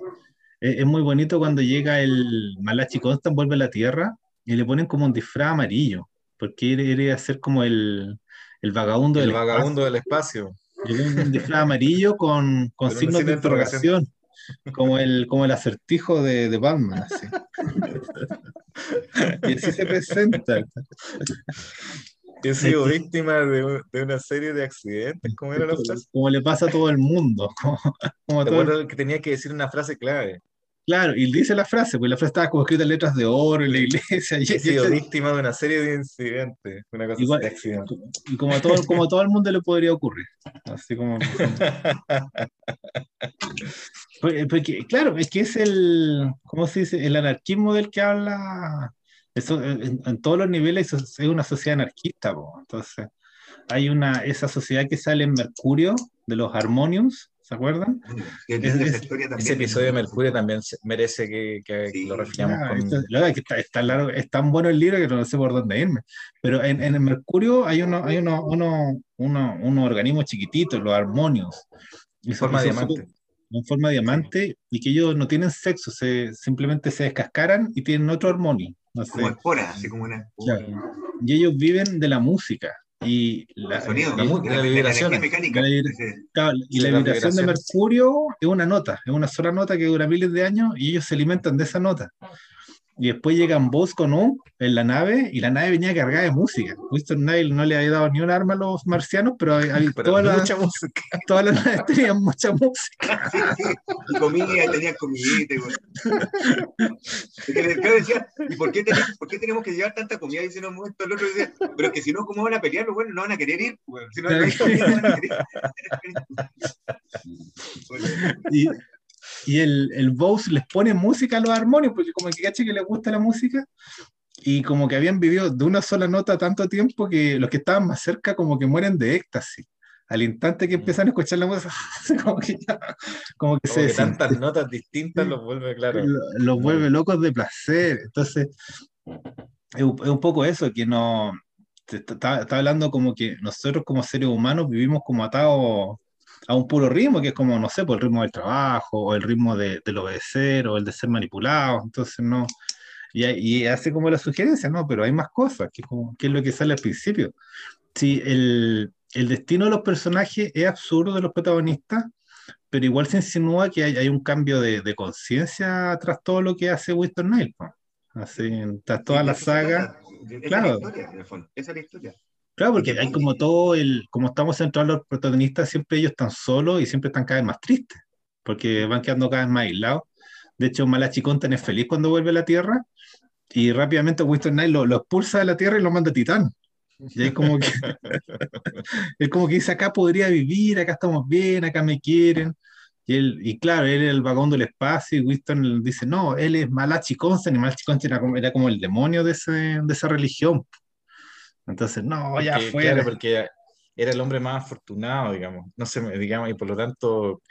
S1: es, es muy bonito cuando llega el Malachi Constant, vuelve a la Tierra y le ponen como un disfraz amarillo, porque quería ser como el, el vagabundo
S2: El
S1: del espacio.
S2: vagabundo del espacio.
S1: Un disfraz amarillo con, con signos
S2: signo
S1: de
S2: interrogación.
S1: interrogación, como el, como el acertijo de, de Batman. Así. y así se presenta.
S2: He sido víctima de, de una serie de accidentes. ¿Cómo era la frase?
S1: Como le pasa a todo el mundo. Como, como todo el-
S2: que tenía que decir una frase clave.
S1: Claro, y dice la frase, pues la frase estaba como escrita en letras de oro en la iglesia. Y,
S2: He <laughs> sido
S1: y-
S2: víctima de una serie de incidentes. Una cosa
S1: Igual-
S2: así de
S1: y como, a todo, como a todo el mundo le podría ocurrir. Así como. <laughs> <laughs> Porque, porque, claro, es que es el, ¿cómo se dice? El anarquismo del que habla, eso, en, en todos los niveles es una sociedad anarquista, po. Entonces, hay una, esa sociedad que sale en Mercurio, de los Harmoniums, ¿se acuerdan?
S3: Que
S1: Es- es-.
S2: Ese episodio de Mercurio también merece que, que
S3: Sí,
S2: lo refinamos
S1: Ah,
S2: con...
S1: es que está, largo, es tan bueno el libro que no sé por dónde irme. Pero en, en el Mercurio hay uno, hay uno, uno, uno- unos organismos chiquititos, los armonios.
S2: En forma de diamante.
S1: En forma de diamante, y que ellos no tienen sexo, se, simplemente se descascaran y tienen otro armonio. No sé.
S3: Como esporas, así como una.
S1: Claro. Y ellos viven de la música. Y la,
S3: sonido,
S2: la
S3: energía mecánica.
S1: Y la vibración de. Mercurio es una nota, es una sola nota que dura miles de años y ellos se alimentan de esa nota. Y después llegan Buzz con U en la nave y la nave venía cargada de música. Winston Nile no le había dado ni un arma a los marcianos, pero, hay- hay-
S2: Pero
S1: todas, las,
S2: mucha música. <laughs>
S1: todas las naves tenían mucha música.
S3: Sí, <laughs> sí. Y comida, tenía comidita. y decía, ¿y por qué, tenemos, por qué tenemos que llevar tanta comida? Y si no, el otro decía, pero que si no, ¿cómo van a pelear? Bueno, no van a querer ir. Bueno, si no no van a querer ir. <laughs>
S1: Y, y el, el Bose les pone música a los armonios, porque como que caché que les gusta la música, y como que habían vivido de una sola nota tanto tiempo que los que estaban más cerca como que mueren de éxtasis. Al instante que empiezan a escuchar la música, <laughs> como que, ya- como que
S2: Como
S1: se
S2: que tantas notas distintas los vuelve, claro.
S1: lo- los vuelve locos de placer. Entonces, es un, poco eso, que no... Está, está hablando como que nosotros como seres humanos vivimos como atados a un puro ritmo, que es como, no sé, por el ritmo del trabajo, o el ritmo de, del obedecer, o el de ser manipulado. Entonces, no. Y, y hace como la sugerencia, no, pero hay más cosas, que es, como, que es lo que sale al principio. Si el, el destino de los personajes es absurdo de los protagonistas, pero igual se insinúa que hay, hay un cambio de, de conciencia tras todo lo que hace Winston Nile. po. Así, tras toda la saga. Claro.
S3: la historia, en el fondo. Esa es la historia.
S1: Claro, porque hay como todo el, como estamos centrados en los protagonistas, siempre ellos están solos y siempre están cada vez más tristes, porque van quedando cada vez más aislados. De hecho, Malachi Contan es feliz cuando vuelve a la Tierra y rápidamente Winston Knight lo, lo expulsa de la Tierra y lo manda a Titán. Y es como que, <laughs> es como que dice, acá podría vivir, acá estamos bien, acá me quieren. Y, él, y claro, él es el vagón del espacio y Winston dice, no, él es Malachi Constant y Malachi Constant era como, era como el demonio de, ese, de esa religión. Entonces, no, ya
S2: Porque,
S1: fuera.
S2: claro, porque era el hombre más afortunado, digamos. No sé, digamos, y por lo tanto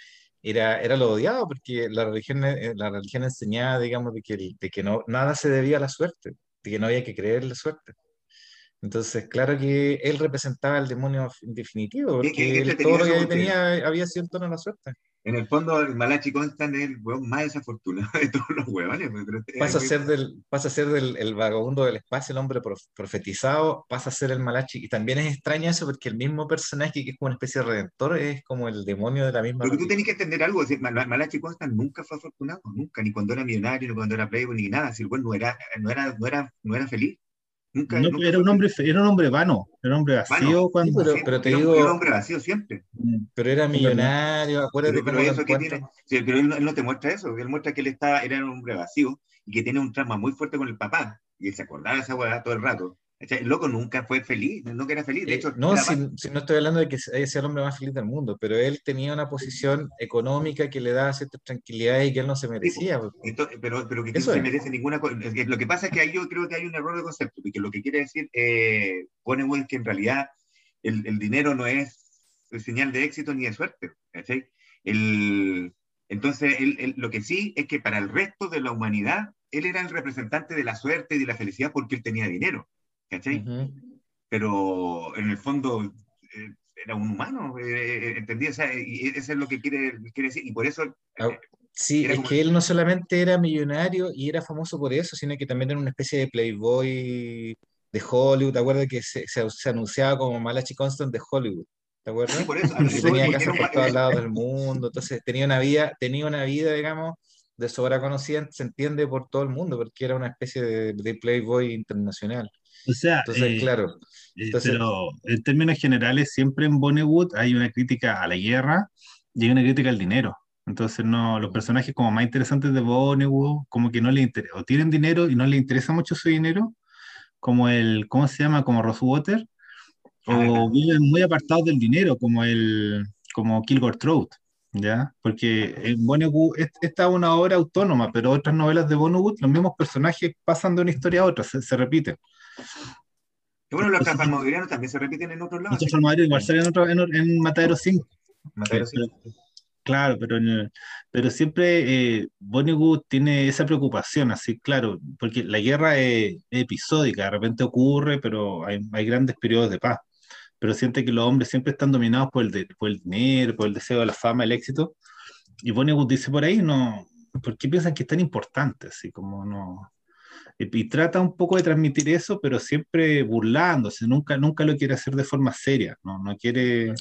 S2: era, era lo odiado, porque la religión, eh, la religión enseñaba, digamos, de que, de que no, nada se debía a la suerte, de que no había que creer en la suerte. Entonces, claro que él representaba el demonio definitivo,
S3: Qué-
S2: porque
S3: qué- qué
S2: él
S3: entretenido
S2: todo lo que tenía había sido en torno a la suerte.
S3: En el fondo, el Malachi Constant es el hueón más desafortunado de todos los huevones. pero es
S2: Pasa a ser del, pasa a ser del el vagabundo del espacio, el hombre prof- profetizado, pasa a ser el Malachi. Y también es extraño eso porque el mismo personaje que es como una especie de redentor es como el demonio de la misma.
S3: Porque tú tenés que entender algo, Malachi Constant nunca fue afortunado, nunca, ni cuando era millonario, ni cuando era playboy, ni nada. Si el no era, no era, no era, no era feliz. Nunca,
S1: No,
S3: nunca
S1: era un hombre, era un hombre vano, era un hombre vacío cuando.
S2: Sí, pero-
S3: Siempre,
S2: te
S3: era
S2: digo-
S3: era un hombre vacío siempre.
S2: Pero era millonario, acuérdate
S3: Pero, pero eso que tiene, sí, pero él, no- él no te muestra eso, él muestra que él estaba, era un hombre vacío y que tiene un trauma muy fuerte con el papá, y él se acordaba de esa hueá todo el rato. El loco nunca fue feliz, nunca era feliz, de
S2: Eh,
S3: hecho,
S2: no, si, no estoy hablando de que sea el hombre más feliz del mundo, pero él tenía una posición económica que le daba cierta tranquilidad y que él no se merecía.
S3: pero, pero que no se merece ninguna cosa. Lo que pasa es que ahí yo creo que hay un error de concepto, porque lo que quiere decir eh, Bonewell es que en realidad el, el dinero no es señal de éxito ni de suerte. entonces, él- él- lo que sí es que para el resto de la humanidad, él era el representante de la suerte y de la felicidad porque él tenía dinero. ¿Cachai?
S2: Ujú.
S3: Pero en el fondo eh, era un humano, eh, ¿entendí? O sea, y eso es lo que quiere, quiere decir, y por eso
S2: Ah, Sí, es
S3: como-
S2: que él no solamente era millonario y era famoso por eso, sino que también era una especie de playboy de Hollywood. ¿Te acuerdas que se, se- se anunciaba como Malachi Constant de Hollywood? ¿Te acuerdas?
S3: Sí, por eso,
S2: Y tenía casas por todos <laughs> lados del mundo, entonces tenía una vida, tenía una vida, digamos, de sobra conocida, se entiende por todo el mundo, porque era una especie de, de playboy internacional.
S1: O sea,
S2: Entonces,
S1: eh,
S2: claro,
S1: eh,
S2: entonces-
S1: pero en términos generales, siempre en Bollywood hay una crítica a la guerra y hay una crítica al dinero. Entonces, no, los personajes como más interesantes de Bollywood, como que no les interesa, o tienen dinero y no les interesa mucho su dinero, como el, ¿cómo se llama? Como Rosewater, o viven muy apartados del dinero, como el, como Kilgore Trout, ¿ya? Porque en Bollywood, es- esta es una obra autónoma, pero otras novelas de Bollywood, los mismos personajes pasan de una historia a otra, se, se repiten.
S3: Y bueno, los transformadorianos también se repiten en otros lados.
S1: Los transformadorianos igual salen en, otro, en, en Matadero 5.
S3: Matadero, sí.
S1: Claro, pero, pero siempre eh, Vonnegut tiene esa preocupación, así, claro, porque la guerra es, es episódica, de repente ocurre, pero hay, hay grandes periodos de paz. Pero siente que los hombres siempre están dominados por el, de- por el dinero, por el deseo de la fama, el éxito. Y Vonnegut dice por ahí, no, ¿por qué piensan que es tan importante? Así como no. Y, trata un poco de transmitir eso, pero siempre burlándose, nunca, nunca lo quiere hacer de forma seria, no, no quiere.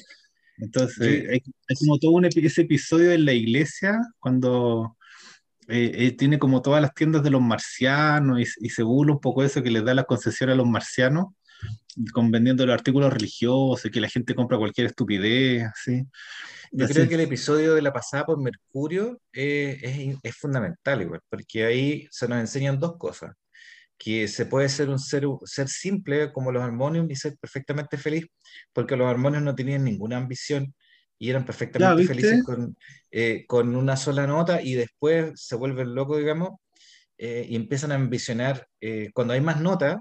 S1: Entonces,
S2: Sí.
S1: hay, hay como todo un ese episodio en la iglesia cuando eh, eh, tiene como todas las tiendas de los marcianos y, y se burla un poco de eso que les da la concesión a los marcianos, con vendiendo los artículos religiosos y que la gente compra cualquier estupidez, así.
S2: Yo creo que el episodio de la pasada por Mercurio eh, es, es fundamental igual, porque ahí se nos enseñan dos cosas, que se puede ser un ser, ser simple como los Harmonium y ser perfectamente feliz, porque los Harmonium no tenían ninguna ambición y eran perfectamente felices con, eh, con una sola nota y después se vuelven locos, digamos, eh, y empiezan a ambicionar, eh, cuando hay más notas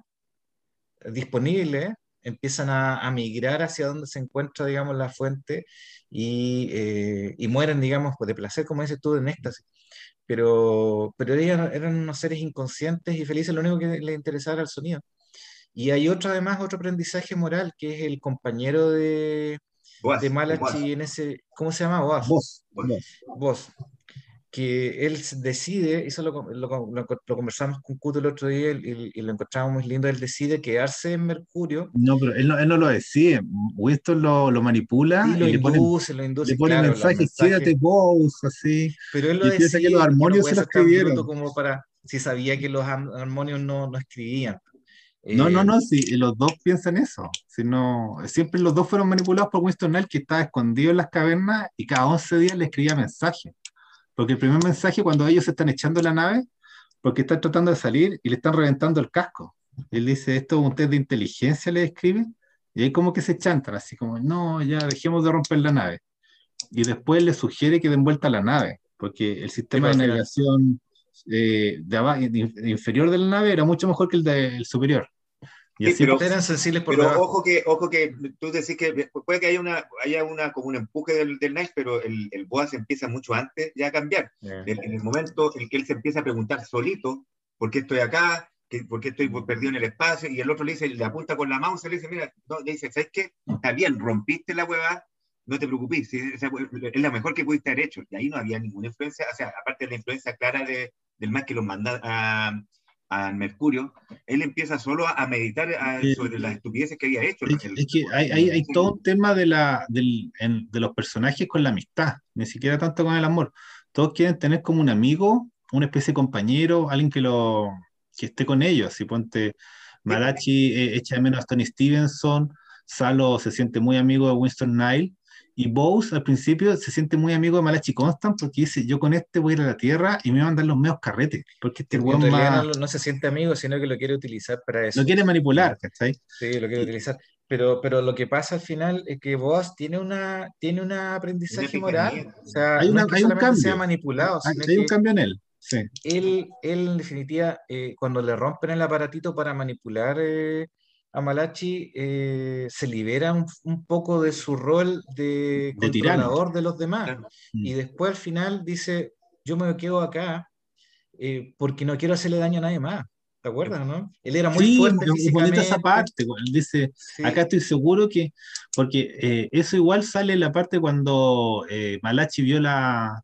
S2: disponibles, empiezan a, a migrar hacia donde se encuentra, digamos, la fuente y, eh, y mueren, digamos, pues, de placer, como dices tú, en éxtasis. Pero, pero ellos eran unos seres inconscientes y felices, lo único que les interesaba era el sonido. Y hay otro, además, otro aprendizaje moral, que es el compañero de,
S3: Boaz,
S2: de
S3: Boaz,
S2: Malachi en ese, ¿cómo se llama? Boaz.
S1: Vos,
S3: Boaz.
S2: Que él decide, eso lo, lo, lo- lo conversamos con Cuto el otro día y, y lo encontramos muy lindo, él decide quedarse en Mercurio
S1: No, pero él no, él no lo decide. Winston lo, lo manipula
S2: y lo
S1: y le pone,
S2: induce, lo induce,
S1: le pone
S2: claro,
S1: mensajes,
S2: mensajes,
S1: quédate vos, así.
S2: pero él lo
S1: y piensa que
S2: decide
S1: los
S2: no
S1: armonios se lo escribieron.
S2: como para, si sabía que los armonios no, no escribían.
S1: No, no,
S2: Eh,
S1: no, sí, los dos piensan eso. Si no, siempre los dos fueron manipulados por Winston Knight, que estaba escondido en las cavernas y cada 11 días le escribía mensajes. Porque el primer mensaje, cuando ellos se están echando de la nave, porque están tratando de salir y le están reventando el casco. Él dice, esto es un test de inteligencia, le escribe, y ahí como que se chantan, así como, no, ya dejemos de romper la nave. Y después le sugiere que den vuelta a la nave, porque el sistema de navegación eh, de de- de inferior de la nave era mucho mejor que el del superior. Y
S3: Sí,
S1: así
S3: pero-
S2: eran sensibles por
S3: Pero
S2: debajo.
S3: ojo que, ojo que tú decís que puede que haya una, haya una como un empuje del, del Nice, pero el, el Boaz empieza mucho antes ya a cambiar.
S2: Eh,
S3: En, en el momento en que él se empieza a preguntar solito, ¿por qué estoy acá? ¿Qué- ¿Por qué estoy perdido en el espacio? Y el otro le dice, le apunta con la mouse, le dice, mira, no, le dice, ¿sabes qué? Está bien, rompiste la hueá, no te preocupes, es la mejor que pudiste haber hecho. Y ahí no había ninguna influencia, o sea, aparte de la influencia clara de, del más que los manda a, a Mercurio, él empieza solo a, meditar a- sobre las estupideces que había hecho.
S1: Es,
S3: El-
S1: es que hay, hay, hay todo un tema de, la, del, en- de los personajes con la amistad, ni siquiera tanto con el amor. Todos quieren tener como un amigo, una especie de compañero, alguien que, lo, que esté con ellos. Si ponte Malachi eh, echa de menos a Tony Stevenson, Salo se siente muy amigo de Winston Nile, y Bose al principio se siente muy amigo de Malachi Constant porque dice: Yo con este voy a ir a la tierra y me van a dar los medios carretes, porque este weón más-
S2: no, no se siente amigo, sino que lo quiere utilizar para eso.
S1: lo quiere manipular, ¿cachai?
S2: Sí, lo quiere utilizar. Pero, pero lo que pasa al final es que Boaz tiene una, tiene un aprendizaje
S3: Una
S2: moral. O sea,
S1: Hay
S2: no
S1: una-
S2: es que
S1: hay un
S2: solamente sea
S1: cambio.
S2: manipulado,
S1: Hay, hay un cambio en él, sí.
S2: él, él en definitiva, eh, cuando le rompen el aparatito para manipular eh, a Malachi, eh, se libera un, un poco de su rol de
S1: De tirano.
S2: controlador de los demás.
S3: Claro.
S2: Y después al final dice, yo me quedo acá eh, porque no quiero hacerle daño a nadie más. ¿Te acuerdas, no? Él era muy
S1: Sí,
S2: fuerte
S1: es bonita esa parte. dice,
S2: Sí.
S1: acá estoy seguro que, porque eh, eso igual sale en la parte cuando eh, Malachi vio, la,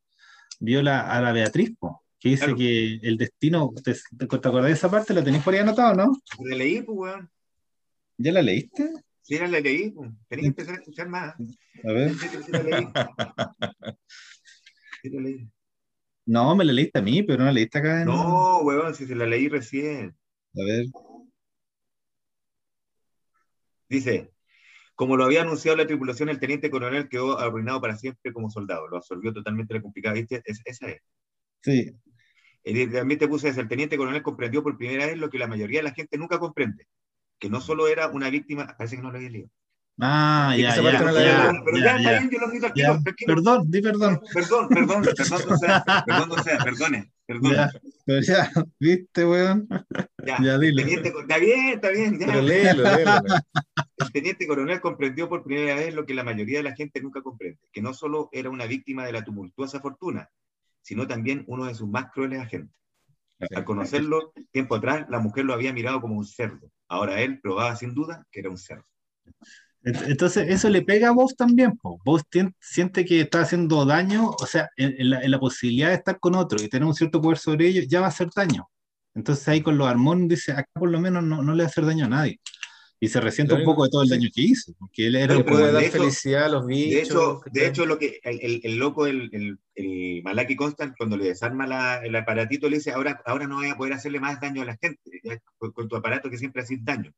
S1: vio la, a la Beatriz, po, que dice
S3: Claro.
S1: que el destino, ¿te, te, te acordás de esa parte? ¿La tenéis por ahí anotado, no?
S3: La leí, pues, weón.
S1: ¿Ya la leíste?
S3: Sí, la leí, pues. Tenía que empezar a escuchar más.
S1: A ver. <laughs>
S3: Sí, la leí.
S1: No, me la leíste a mí, pero no la leíste acá en...
S3: No, weón, si se la leí recién.
S1: A ver.
S3: Dice, como lo había anunciado la tripulación, el teniente coronel quedó arruinado para siempre como soldado. Lo absorbió totalmente la complicada, ¿viste? Es- esa es.
S1: Sí.
S3: Y también te puse, el teniente coronel comprendió por primera vez lo que la mayoría de la gente nunca comprende, que no solo era una víctima, parece que no lo había leído.
S1: Ah, ya, ya,
S2: la
S1: ya,
S2: leí.
S3: pero
S1: ya,
S3: ya, bien, yo.
S1: Perdón, di perdón. <laughs>
S3: Perdón, perdón, perdón, o sea, <laughs> perdón, o sea, perdone, perdón.
S1: Ya. Pero ya, ¿viste, weón?
S3: Ya,
S1: Ya, dilo.
S3: teniente, está bien, está bien. ya.
S2: Pero léelo, léelo. <laughs>
S3: El teniente coronel comprendió por primera vez lo que la mayoría de la gente nunca comprende, que no solo era una víctima de la tumultuosa fortuna, sino también uno de sus más crueles agentes. Al conocerlo tiempo atrás, la mujer lo había mirado como un cerdo. Ahora él probaba sin duda que era un cerdo.
S1: Ent- Entonces, eso le pega a vos también. Vos siente que está haciendo daño, o sea, en, la, en posibilidad de estar con otro y tener un cierto poder sobre ellos, ya va a hacer daño. Entonces ahí con los armón dice, acá por lo menos no, no le va a hacer daño a nadie. Y se resiente un poco de todo el daño que hizo, porque él era
S3: Pero
S1: un
S2: Le puede
S3: de
S2: dar
S3: hecho-
S2: felicidad a los bichos.
S3: De hecho, de hecho lo que el, el- el loco, el, el, el Malaki Constant, cuando le desarma la- el aparatito, le dice, ahora, ahora no voy a poder hacerle más daño a la gente, ya, con, con tu aparato que siempre haces daño.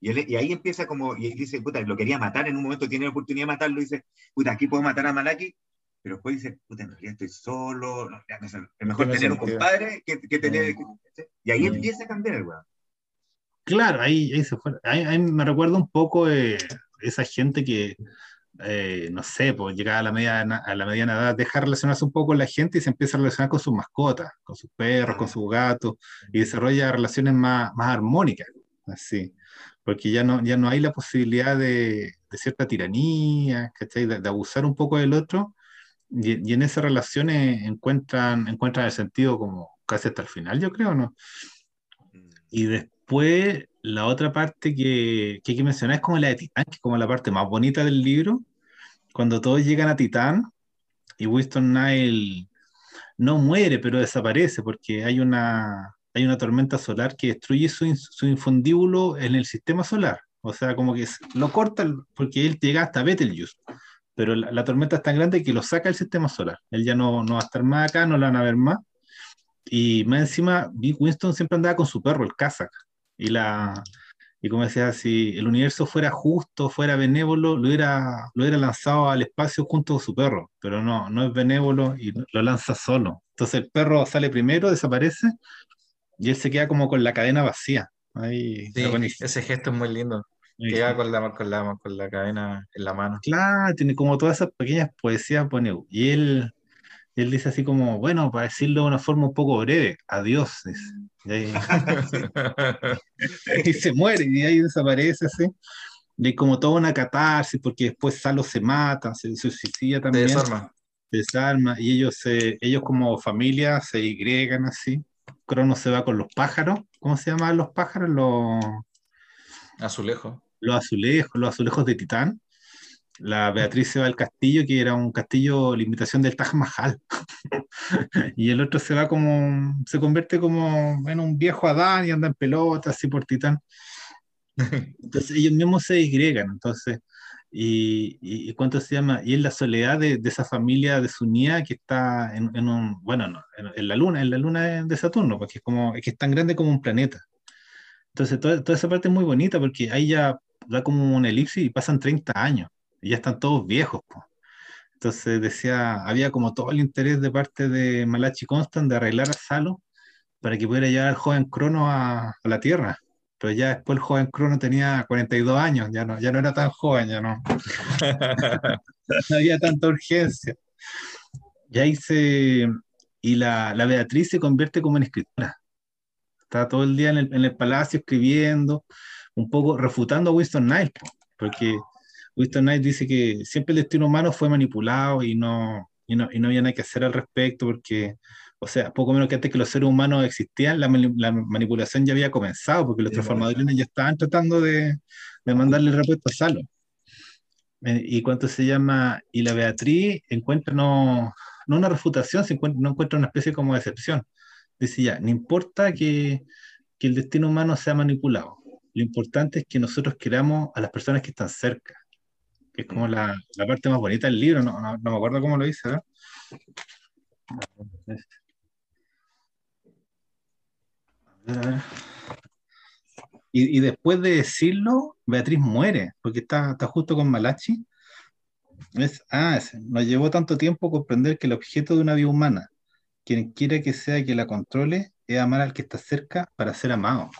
S3: Y, él- y ahí empieza como, y él dice, puta, lo quería matar en un momento, tiene la oportunidad de matarlo, y dice, puta, aquí puedo matar a Malaki, pero después dice, puta, en realidad estoy solo, no, es mejor tener un compadre que, que tener...
S2: Mm.
S3: que- y ahí
S2: Mm.
S3: empieza a cambiar el weón.
S1: Claro, ahí, ahí se fue. Ahí, ahí me recuerda un poco eh, esa gente que, eh, no sé, pues llega a la, media, a la mediana edad, deja de relacionarse un poco con la gente y se empieza a relacionar con sus mascotas, con sus perros, con sus gatos, y desarrolla relaciones más, más armónicas, así, porque ya no, ya no hay la posibilidad de, de cierta tiranía, ¿cachai? De, de abusar un poco del otro, y, y en esas relaciones encuentran, encuentran el sentido como casi hasta el final, yo creo, ¿no? Y después, la otra parte que, que hay que mencionar es como la de Titán, que es como la parte más bonita del libro, cuando todos llegan a Titán y Winston Nile no muere, pero desaparece porque hay una, hay una tormenta solar que destruye su, su infundíbulo en el sistema solar. O sea, como que lo corta porque él llega hasta Betelgeuse. Pero la, la tormenta es tan grande que lo saca del sistema solar. Él ya no, no va a estar más acá, no lo van a ver más. Y más encima, Big Winston siempre andaba con su perro, el Kazak. Y, la, y como decía, si el universo fuera justo, fuera benévolo, lo hubiera, lo hubiera lanzado al espacio junto con su perro. Pero no, no es benévolo y lo lanza solo. Entonces el perro sale primero, desaparece, y él se queda como con la cadena vacía. Ahí,
S2: Sí, ese gesto es muy lindo. Queda con la, con la, con la cadena en la mano.
S1: Claro, tiene como todas esas pequeñas poesías, pone, y él, él dice así como, bueno, para decirlo de una forma un poco breve, adiós, dice. Y, ahí- <laughs> <laughs> y se muere, y ahí desaparece así. Y hay como toda una catarsis, porque después Salo se mata, se, suicida también,
S2: desarma.
S1: se desarma, y ellos, se, ellos como familia se digregan así. Crono se va con los pájaros, ¿cómo se llaman los pájaros? Los
S2: Azulejo.
S1: los azulejos, los azulejos de Titán. La Beatriz se va al castillo, que era un castillo, la del Taj Mahal. <laughs> y el otro se va como, se convierte como en un viejo Adán y anda en pelota, así por Titán. Entonces ellos mismos se disgregan, entonces, y, y, ¿cuánto se llama? Y es la soledad de, de esa familia desunida que está en, en un, bueno, no, en, en la luna, en la luna de, de Saturno, porque es como, es que es tan grande como un planeta. Entonces toda, toda esa parte es muy bonita porque ahí ya da como una elipsis y pasan 30 años ya están todos viejos. po. Entonces decía, había como todo el interés de parte de Malachi Constant de arreglar a Salo para que pudiera llevar al joven Crono a, a la Tierra. Pero ya después el joven Crono tenía 42 años, ya no, ya no era tan joven, ya no, <laughs> no había tanta urgencia. Y ahí se, y la, la Beatriz se convierte como en escritora. Está todo el día en el, en el palacio escribiendo, un poco refutando a Winston Knight, po, porque Winston Knight dice que siempre el destino humano fue manipulado y no, y no, y no había nada que hacer al respecto, porque, o sea, poco menos que antes que los seres humanos existían, la, mani- la manipulación ya había comenzado, porque los
S3: Sí,
S1: transformadores ya estaban tratando de, de mandarle el repuesto a Salo. Eh, y cuánto se llama, y la Beatriz encuentra no, no una refutación, se encuentra, no encuentra una especie como de excepción. Dice ya, no importa que, que el destino humano sea manipulado, lo importante es que nosotros queramos a las personas que están cerca, que es como la, la parte más bonita del libro, no, no, no me acuerdo cómo lo dice, ¿verdad? A ver, a ver. Y, y después de decirlo, Beatriz muere, porque está, está justo con Malachi. Es, ah, es- nos llevó tanto tiempo comprender que el objeto de una vida humana, quien quiera que sea que la controle, es amar al que está cerca para ser amado.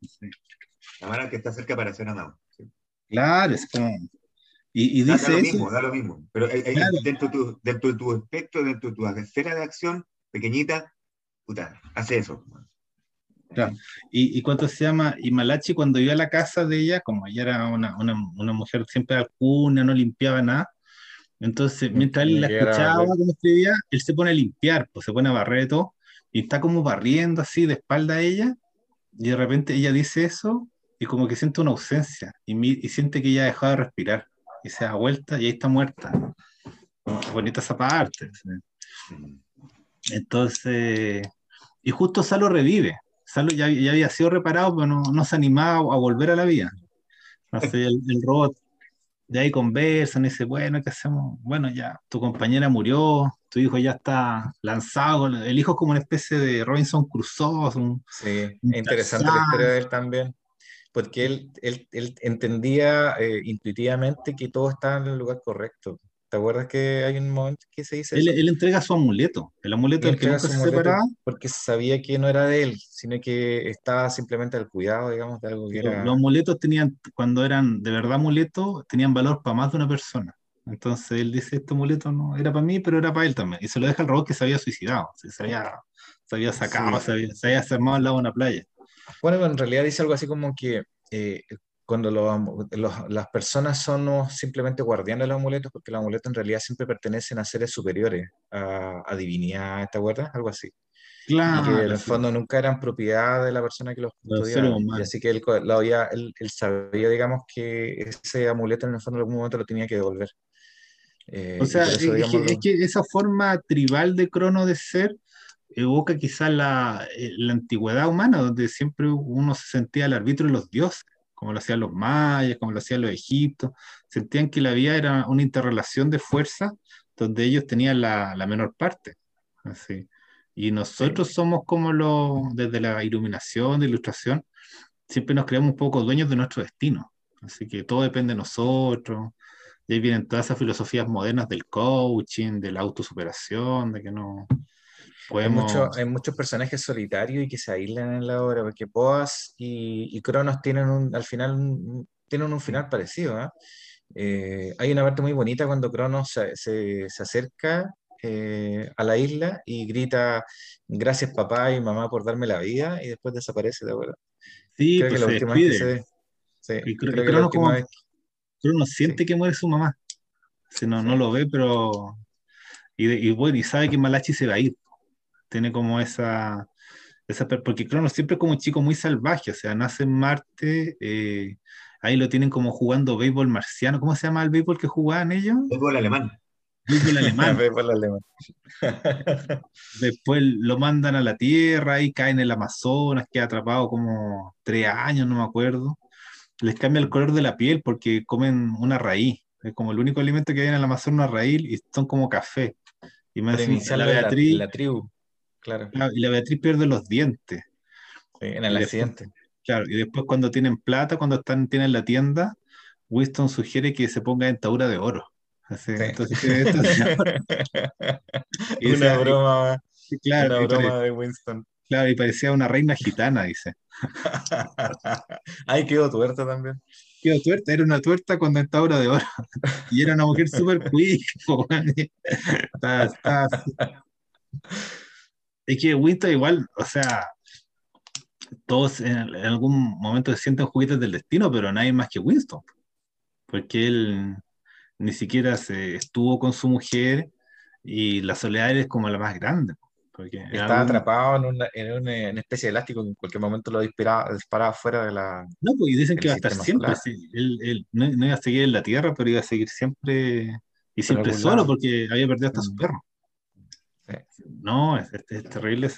S1: Sí.
S3: Amar al que está cerca para ser amado. sí.
S1: Claro, es como... Y, y
S3: Da, da
S1: dice
S3: lo
S1: eso,
S3: mismo, da lo mismo. Pero eh, eh,
S1: Claro.
S3: dentro, de tu, dentro de tu espectro, dentro de tu esfera de acción pequeñita, puta, hace eso.
S1: Claro. Y, y cuánto se llama, y Malachi cuando iba a la casa de ella, como ella era una, una, una mujer siempre alcuna, no limpiaba nada, entonces mientras él la escuchaba como escribía, él se pone a limpiar, pues se pone a barrer todo, y está como barriendo así de espalda a ella, y de repente ella dice eso, y como que siente una ausencia, y, mi- y siente que ella ha dejado de respirar, y se da vuelta y ahí está muerta. Bonita esa parte. Entonces, y justo Salo revive. Salo ya, ya había sido reparado, pero no, no se animaba a volver a la vida. Entonces el, el robot de ahí conversan y dice, bueno, ¿qué hacemos? Bueno, ya, tu compañera murió, tu hijo ya está lanzado, el hijo es como una especie de Robinson Crusoe, un-
S2: Sí, es interesante la historia de él también, porque él, él, él entendía eh, intuitivamente que todo estaba en el lugar correcto. ¿Te acuerdas que hay un momento que se dice
S1: él,
S2: eso?
S1: él entrega su amuleto, el amuleto del que nunca se separaba.
S2: porque sabía que no era de él, sino que estaba simplemente al cuidado, digamos, de algo que
S1: Los,
S2: era...
S1: los amuletos tenían, cuando eran de verdad amuletos, tenían valor para más de una persona. Entonces él dice, este amuleto no era para mí, pero era para él también. Y se lo deja al robot que se había suicidado, se, había, se había sacado,
S2: Sí.
S1: se había, se había al lado de una playa.
S2: Bueno, en realidad dice algo así como que eh, cuando los- los- las personas somos simplemente guardianes de los amuletos, porque los amuletos en realidad siempre pertenecen a seres superiores, a, a divinidad, ¿te acuerdas? Algo así. Y que en
S1: Claro,
S2: el
S1: sí,
S2: fondo nunca eran propiedad de la persona que los custodiaba. Y así que él, lo había- él, él sabía, digamos, que ese amuleto en el fondo en algún momento lo tenía que devolver. Eh,
S1: O sea, es,
S2: eso,
S1: es
S2: digamos,
S1: que, es
S2: lo-
S1: que esa forma tribal de Crono de ser evoca quizás la, eh, la antigüedad humana, donde siempre uno se sentía el arbitrio de los dioses, como lo hacían los mayas, como lo hacían los egipcios, sentían que la vida era una interrelación de fuerzas donde ellos tenían la, la menor parte. Así. Y nosotros somos como los, desde la iluminación, de ilustración, siempre nos creemos un poco dueños de nuestro destino. Así que todo depende de nosotros. Y ahí vienen todas esas filosofías modernas del coaching, de la autosuperación, de que no
S2: Hay,
S1: podemos...
S2: mucho- hay muchos personajes solitarios y que se aíslan en la obra, porque Boas y, y Cronos tienen un, al final un- tienen un final parecido. ¿ah? Eh, hay una parte muy bonita cuando Cronos se, se- se acerca eh, a la isla y grita, gracias papá y mamá por darme la vida, y después desaparece, ¿de acuerdo?
S1: Sí,
S2: Creo que
S1: pues
S2: la
S1: se
S2: última vez que se
S1: despide.
S2: ve. Sí,
S1: Y,
S2: creo que
S1: Cronos
S2: última
S1: como,
S2: vez.
S1: Cronos siente que muere su mamá. Si no, no lo ve, pero... Y bueno, y sabe que Malachi se va a ir. Tiene como esa... esa porque Cronos siempre es como un chico muy salvaje, o sea, nace en Marte, eh, ahí lo tienen como jugando béisbol marciano. ¿Cómo se llama el béisbol que jugaban ellos?
S3: Fútbol alemán.
S1: Béisbol alemán. <laughs>
S2: La alemán. <laughs>
S1: Después lo mandan a la Tierra y cae en el Amazonas, queda atrapado como tres años, no me acuerdo. Les cambia el color de la piel porque comen una raíz. Es como el único alimento que hay en el Amazonas, una raíz, y son como café. Y la
S2: la,
S1: Beatriz,
S2: la tribu, claro,
S1: claro, y la Beatriz pierde los dientes.
S2: sí, en
S1: Y
S2: el
S1: después,
S2: accidente.
S1: claro, y después cuando tienen plata, cuando están, tienen la tienda, Winston sugiere que se ponga dentadura de oro. Así,
S2: Sí.
S1: entonces. <laughs> Y
S2: Una broma,
S1: y- claro,
S2: una
S1: y pare-
S2: broma de Winston.
S1: claro, y parecía una reina gitana, dice. <laughs>
S2: Ahí quedó tuerta también.
S1: Quedó tuerta, era una tuerta con dentadura de oro. <laughs> Y era una mujer súper quick. Es que Winston igual, o sea, todos en, en algún momento se sienten juguetes del destino, pero nadie más que Winston. Porque él ni siquiera se estuvo con su mujer y la soledad es como la más grande. Porque
S2: Estaba
S1: algún-
S2: atrapado en una, en una, especie de elástico que en cualquier momento lo disparaba, disparaba fuera de la...
S1: No, pues y dicen que iba a estar siempre,
S2: solar.
S1: sí. Él, él no, no iba a seguir en la Tierra, pero iba a seguir siempre y siempre solo porque había perdido hasta su
S2: Mm.
S1: perro.
S2: Sí.
S1: No, es, es- es terrible.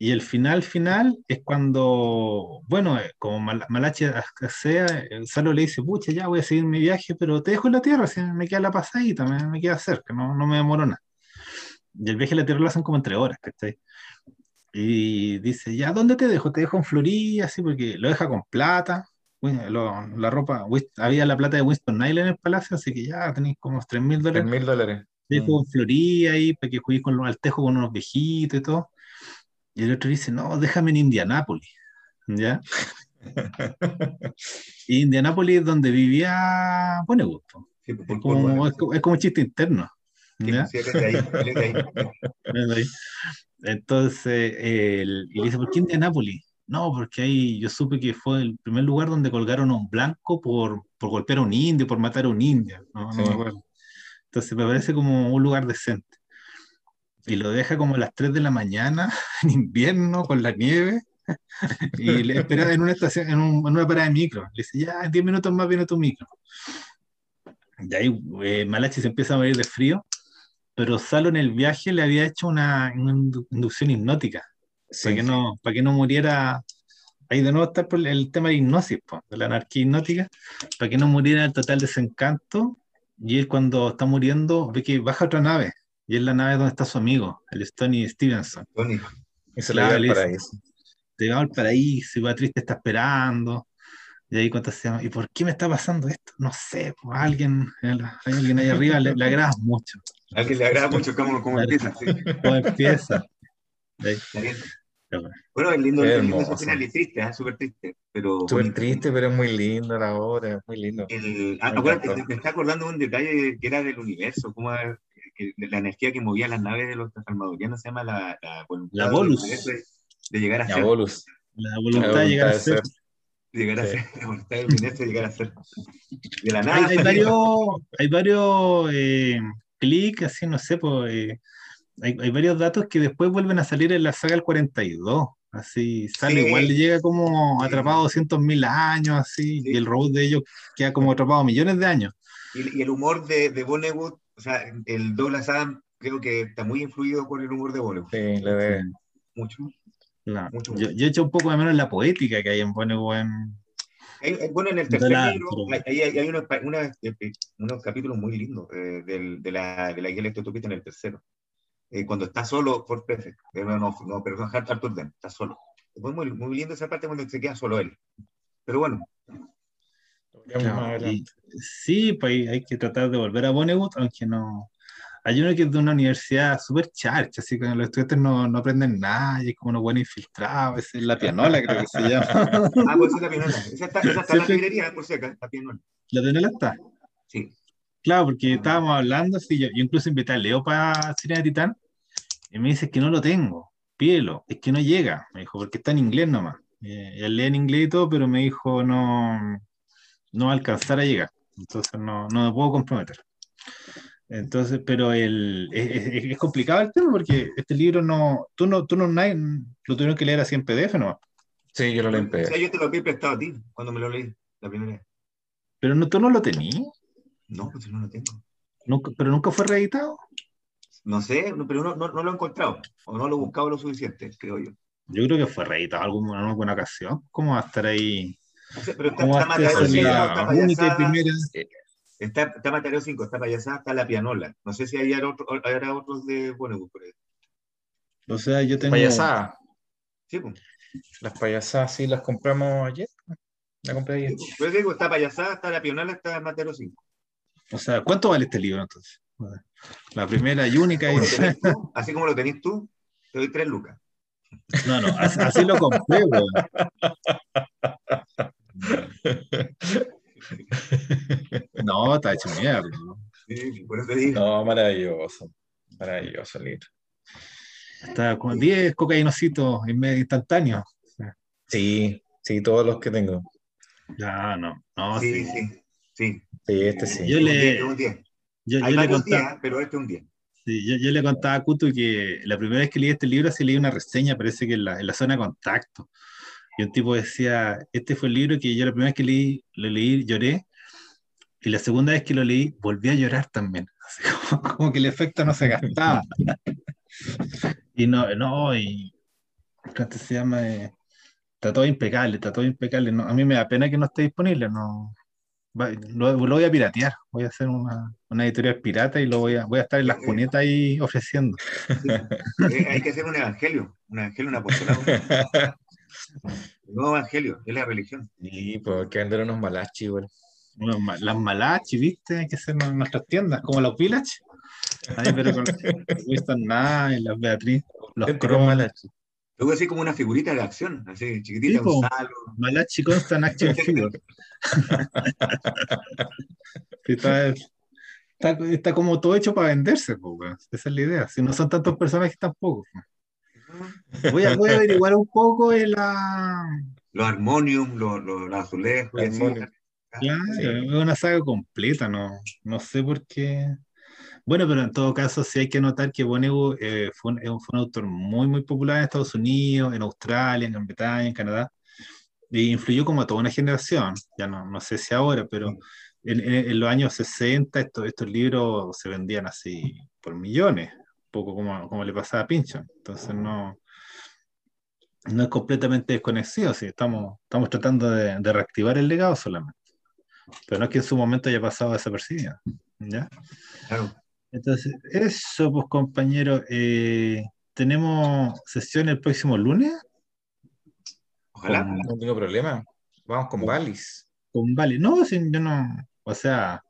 S1: Y el final final es cuando, bueno, eh, como Mal- Malachi sea, Salo le dice, pucha, ya voy a seguir mi viaje, pero te dejo en la Tierra, si me queda la pasadita, me, me queda cerca, no, no me demoro nada. Y el viaje a la Tierra lo hacen como entre horas, ¿cachai? Y dice, ya, ¿dónde te dejo? Te dejo en Florida, así, porque lo deja con plata. Lo- la ropa, había la plata de Winston Nile en el palacio, así que ya tenéis como 3 mil
S2: Tres
S1: dólares.
S2: mil dólares.
S1: Te dejo
S2: Mm.
S1: Florida ahí para que juegues con los altejos con unos viejitos y todo. Y el otro dice, no, déjame en Indianápolis. ¿Ya? <laughs> Y Indianápolis es donde vivía po.
S3: Sí, pues,
S1: Es como,
S3: por-
S1: es como, es como un chiste interno.
S3: sí,
S1: ¿ya?
S3: sí, él es de ahí, él es de ahí. <laughs>
S1: ¿Ves ahí? Entonces, y le dice, ¿por qué Indianápolis? No, porque ahí yo supe que fue el primer lugar donde colgaron a un blanco por, por golpear a un indio, por matar a un indio. No, no
S2: Sí.
S1: me acuerdo. Entonces me parece como un lugar decente. Y lo deja como a las 3 de la mañana, <laughs> en invierno, con la nieve, <laughs> y le espera en una estación, en, un- en una parada de micro. Le dice, ya, en 10 minutos más viene tu micro. Y ahí eh, Malachi se empieza a morir de frío, pero Salo en el viaje le había hecho una, una indu- inducción hipnótica, para que no, para que no muriera. Ahí de nuevo está el, el tema de hipnosis, po, de la anarquía hipnótica, para que no muriera el total desencanto. Y él cuando está muriendo ve que baja otra nave, y es la nave donde está su amigo, el Stony Stevenson.
S3: Tony.
S2: Y se lleva
S1: le
S2: al paraíso.
S1: Llegaba al paraíso y va triste, está esperando. Y ahí cuenta se llama, ¿y por qué me está pasando esto? No sé, pues alguien, el- hay alguien ahí arriba le, le agrada mucho.
S3: Alguien le agrada mucho cómo, cómo empieza. sí.
S1: ¿Cómo empieza? Ahí, bueno.
S3: Es lindo, el lindo final y triste, ¿eh? súper triste. Pero
S2: Súper
S3: bonito.
S2: triste, pero es muy lindo la obra, es muy lindo.
S3: El, ah,
S2: Me
S3: acuérdate,
S2: encantó.
S3: me está acordando de un detalle que era del universo, como que la energía que movía las naves de los salvadorianos se llama la, la voluntad
S1: La
S3: universo de, de llegar a
S2: Ya,
S3: ser.
S2: Bolus.
S1: La
S2: La
S1: voluntad de llegar a ser.
S2: ser.
S3: llegar a
S2: Sí.
S3: ser, la voluntad del universo de llegar a ser. De la
S1: Hay,
S3: nada.
S1: hay varios, hay varios eh, clics, así, no sé, pues, eh, hay, hay varios datos que después vuelven a salir en la saga del 42. Así sale,
S3: Sí.
S1: igual le llega como atrapado 200 mil años, así,
S3: Sí.
S1: y el robot de ellos queda como atrapado millones de años.
S3: Y, y el humor de, de Vonnegut, o sea, el Douglas Adams creo que está muy influido por el humor de Vonnegut.
S2: Sí, le debe.
S3: Mucho.
S1: Yo, yo he hecho un poco de menos la poética que hay en
S3: hay- bueno, en el tercer
S1: la-
S3: libro hay, hay- hay unos, eh, eh, unos capítulos muy lindos eh, del- de, la, de la guía electrotopista en el tercero. Eh, cuando está solo por Prefect, eh, no, no, no, perdón, Arthur Dent, está solo. Fue muy, muy lindo esa parte cuando se queda solo él. Pero bueno,
S1: y- sí, pues hay, que tratar de volver a Vonnegut, aunque no. Hay uno que es de una universidad súper charcha, así que los estudiantes no, no aprenden nada y es como unos buenos infiltrados. Esa es la pianola, creo que se llama.
S3: ah, pues sí, la pianola. Esa está, esa está en la <laughs> librería, por si acá, la pianola.
S1: La pianola está.
S3: Sí.
S1: Claro, porque estábamos hablando, así, yo, yo incluso invité a Leo para Cine de Titán y me dice que no lo tengo, pídelo, es que no llega, me dijo, porque está en inglés nomás. Eh, él lee en inglés y todo, pero me dijo no, no va a alcanzar a llegar, entonces no, no me puedo comprometer. Entonces, pero el, es, es- es complicado el tema porque este libro no, tú no, tú no, nadie- lo tuvieron que leer así en PDF nomás,
S2: Sí, yo lo
S3: O
S2: limpié.
S3: sea, yo te lo había prestado a ti cuando me lo leí la primera vez.
S1: pero no, tú no lo tenías,
S3: No, pues no lo tengo.
S1: nunca, pero nunca fue reeditado.
S3: No sé, no, pero no, no, no lo he encontrado. O no lo he buscado lo suficiente, creo yo.
S1: Yo creo que fue reeditado alguna, en alguna ocasión. ¿Cómo va a estar ahí?
S3: No sé, pero está,
S1: ¿Cómo va
S3: está Matadero
S1: esa
S3: 5,
S1: la
S3: está
S1: única y
S3: payasada,
S1: primera?
S3: está, está Matadero 5, está payasada, está la pianola. No sé si hay otro, habrá otros de Vonnegut por ahí.
S1: O sea, yo tengo.
S2: Payasadas.
S3: Sí, pues.
S2: Las payasadas sí las compramos ayer. La compré ayer.
S3: Sí, pues. Pero digo, está payasada, está la pianola, está Matadero 5.
S1: O sea, ¿cuánto vale este libro entonces? La primera y única
S3: Como tenés tú, así como lo tenés tú, te doy 3 lucas.
S1: No, no, así, así lo compré, weón. No, está hecho mierda. ¿no?
S3: Sí, por eso te digo.
S2: No, maravilloso. Maravilloso el libro.
S1: Está con 10 cocainocitos en medio instantáneo.
S2: Sí, sí, todos los que tengo.
S1: Ya, no, no,
S3: sí,
S1: sí.
S3: sí, sí.
S2: Sí, este sí.
S1: Yo le-
S3: 10, es un 10.
S1: Yo,
S3: Hay
S1: yo le contaba,
S3: 10, pero este es un 10.
S1: sí, yo, yo le contaba a Kutu que la primera vez que leí este libro, sí leí una reseña, parece que en la, en la zona de contacto. Y un tipo decía, este fue el libro que yo la primera vez que leí, lo leí, lloré, y la segunda vez que lo leí, volví a llorar también. <laughs> Así como, como que el efecto no se gastaba. Y no, no, y ¿cómo se llama? Eh, está todo impecable, está todo impecable. No, a mí me da pena que no esté disponible, no. Lo, lo voy a piratear, voy a hacer una, una editorial pirata y lo voy a, voy a estar en las cunetas ahí ofreciendo.
S3: Eh, hay que hacer un evangelio, un evangelio, un apostolado. Un nuevo evangelio, es la religión.
S2: Sí, pues hay que vender unos malachi, igual.
S1: Unos ma- las malachi, ¿viste? Hay que hacer nuestras tiendas, como los village. Ahí, pero con Winston Nye, las Beatriz, los
S2: malachi.
S3: Luego así como una figurita de acción, así chiquitita,
S1: Sí, po.
S3: un salo.
S1: Malachi Constant Action Figure. <laughs> Está, está, está como todo hecho para venderse, esa es la idea. Si no son tantos personajes tampoco. po. Voy a, voy a averiguar un poco en la.
S3: Los armonium, los, los, los azulejos.
S2: Armonium.
S1: Claro,
S2: Sí.
S1: es una saga completa, no, no sé por qué. Bueno, pero en todo caso sí hay que notar que Vonnegut eh, fue, un, fue un autor muy, muy popular en Estados Unidos, en Australia, en Gran Bretaña, en Canadá, y influyó como a toda una generación, ya no, no sé si ahora, pero en, en- en los años 60 estos, estos libros se vendían así por millones, un poco como, como le pasaba a Pynchon, entonces no, no es completamente desconocido, sí, estamos, estamos tratando de, de reactivar el legado solamente. Pero no es que en su momento haya pasado desapercibido. ¿Ya?
S3: Claro.
S1: Entonces, eso, pues compañero, eh, tenemos sesión el próximo lunes
S3: Ojalá.
S1: Con-
S2: No tengo problema. Vamos con Valis.
S1: con Vale. No, si yo no, o sea,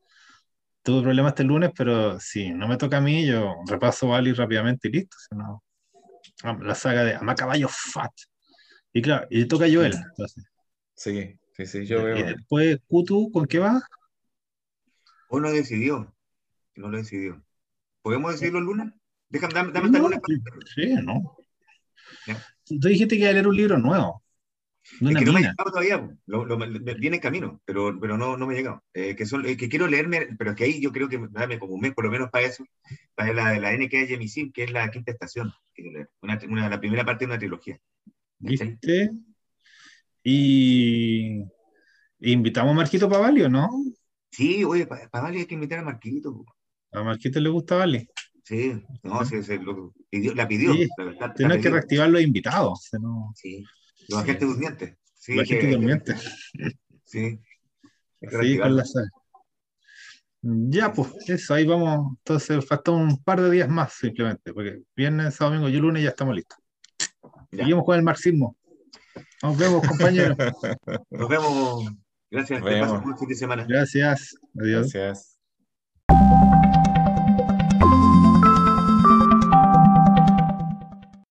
S1: tuve problemas este lunes, pero si no me toca a mí, yo repaso Vale rápidamente y listo. si no- Ah, la saga de Ama Caballo Fat. Y claro, y toca a Joel. entonces.
S2: Sí, sí, sí, yo
S1: y
S2: veo.
S1: después, Kutu, ¿con qué va?
S3: Hoy no decidió. No lo decidió. ¿Podemos decidirlo el lunes? Déjame, dame, dame hasta el lunes.
S1: sí, no.
S3: Ya.
S1: Tú dijiste que iba a leer un libro nuevo.
S3: Es que no me ha llegado todavía. Lo- lo- viene en camino, pero, pero no, no me ha llegado. Eh, que, son, eh, que quiero leerme, pero es que ahí yo creo que dame como un mes por lo menos para eso, para la de la NK Jemisin, que es la quinta estación. Una, una- la primera parte de una trilogía.
S1: ¿Viste? Y invitamos a Marquito para Bali, ¿o no?
S3: Sí, oye, para Vale hay que invitar a Marquito.
S1: A Marquito le gusta Bali.
S3: Sí, no, sí, sí, lo pidió- la pidió.
S1: Sí,
S3: la-
S1: que reactivar los invitados. o sea, no-
S3: Sí, los agentes durmientes. Sí,
S1: La
S3: que-
S1: gente durmiente.
S3: Sí.
S1: Sí, con la. Ya, pues, eso, ahí vamos. Entonces, falta un par de días más simplemente, porque viernes, sábado, domingo y lunes ya estamos listos.
S3: Ya.
S1: Seguimos con el marxismo. Nos vemos, compañeros.
S3: Nos vemos. Gracias.
S2: Nos
S3: pasen
S2: vemos.
S3: un buen fin de semana.
S1: Gracias. Adiós.
S2: Gracias.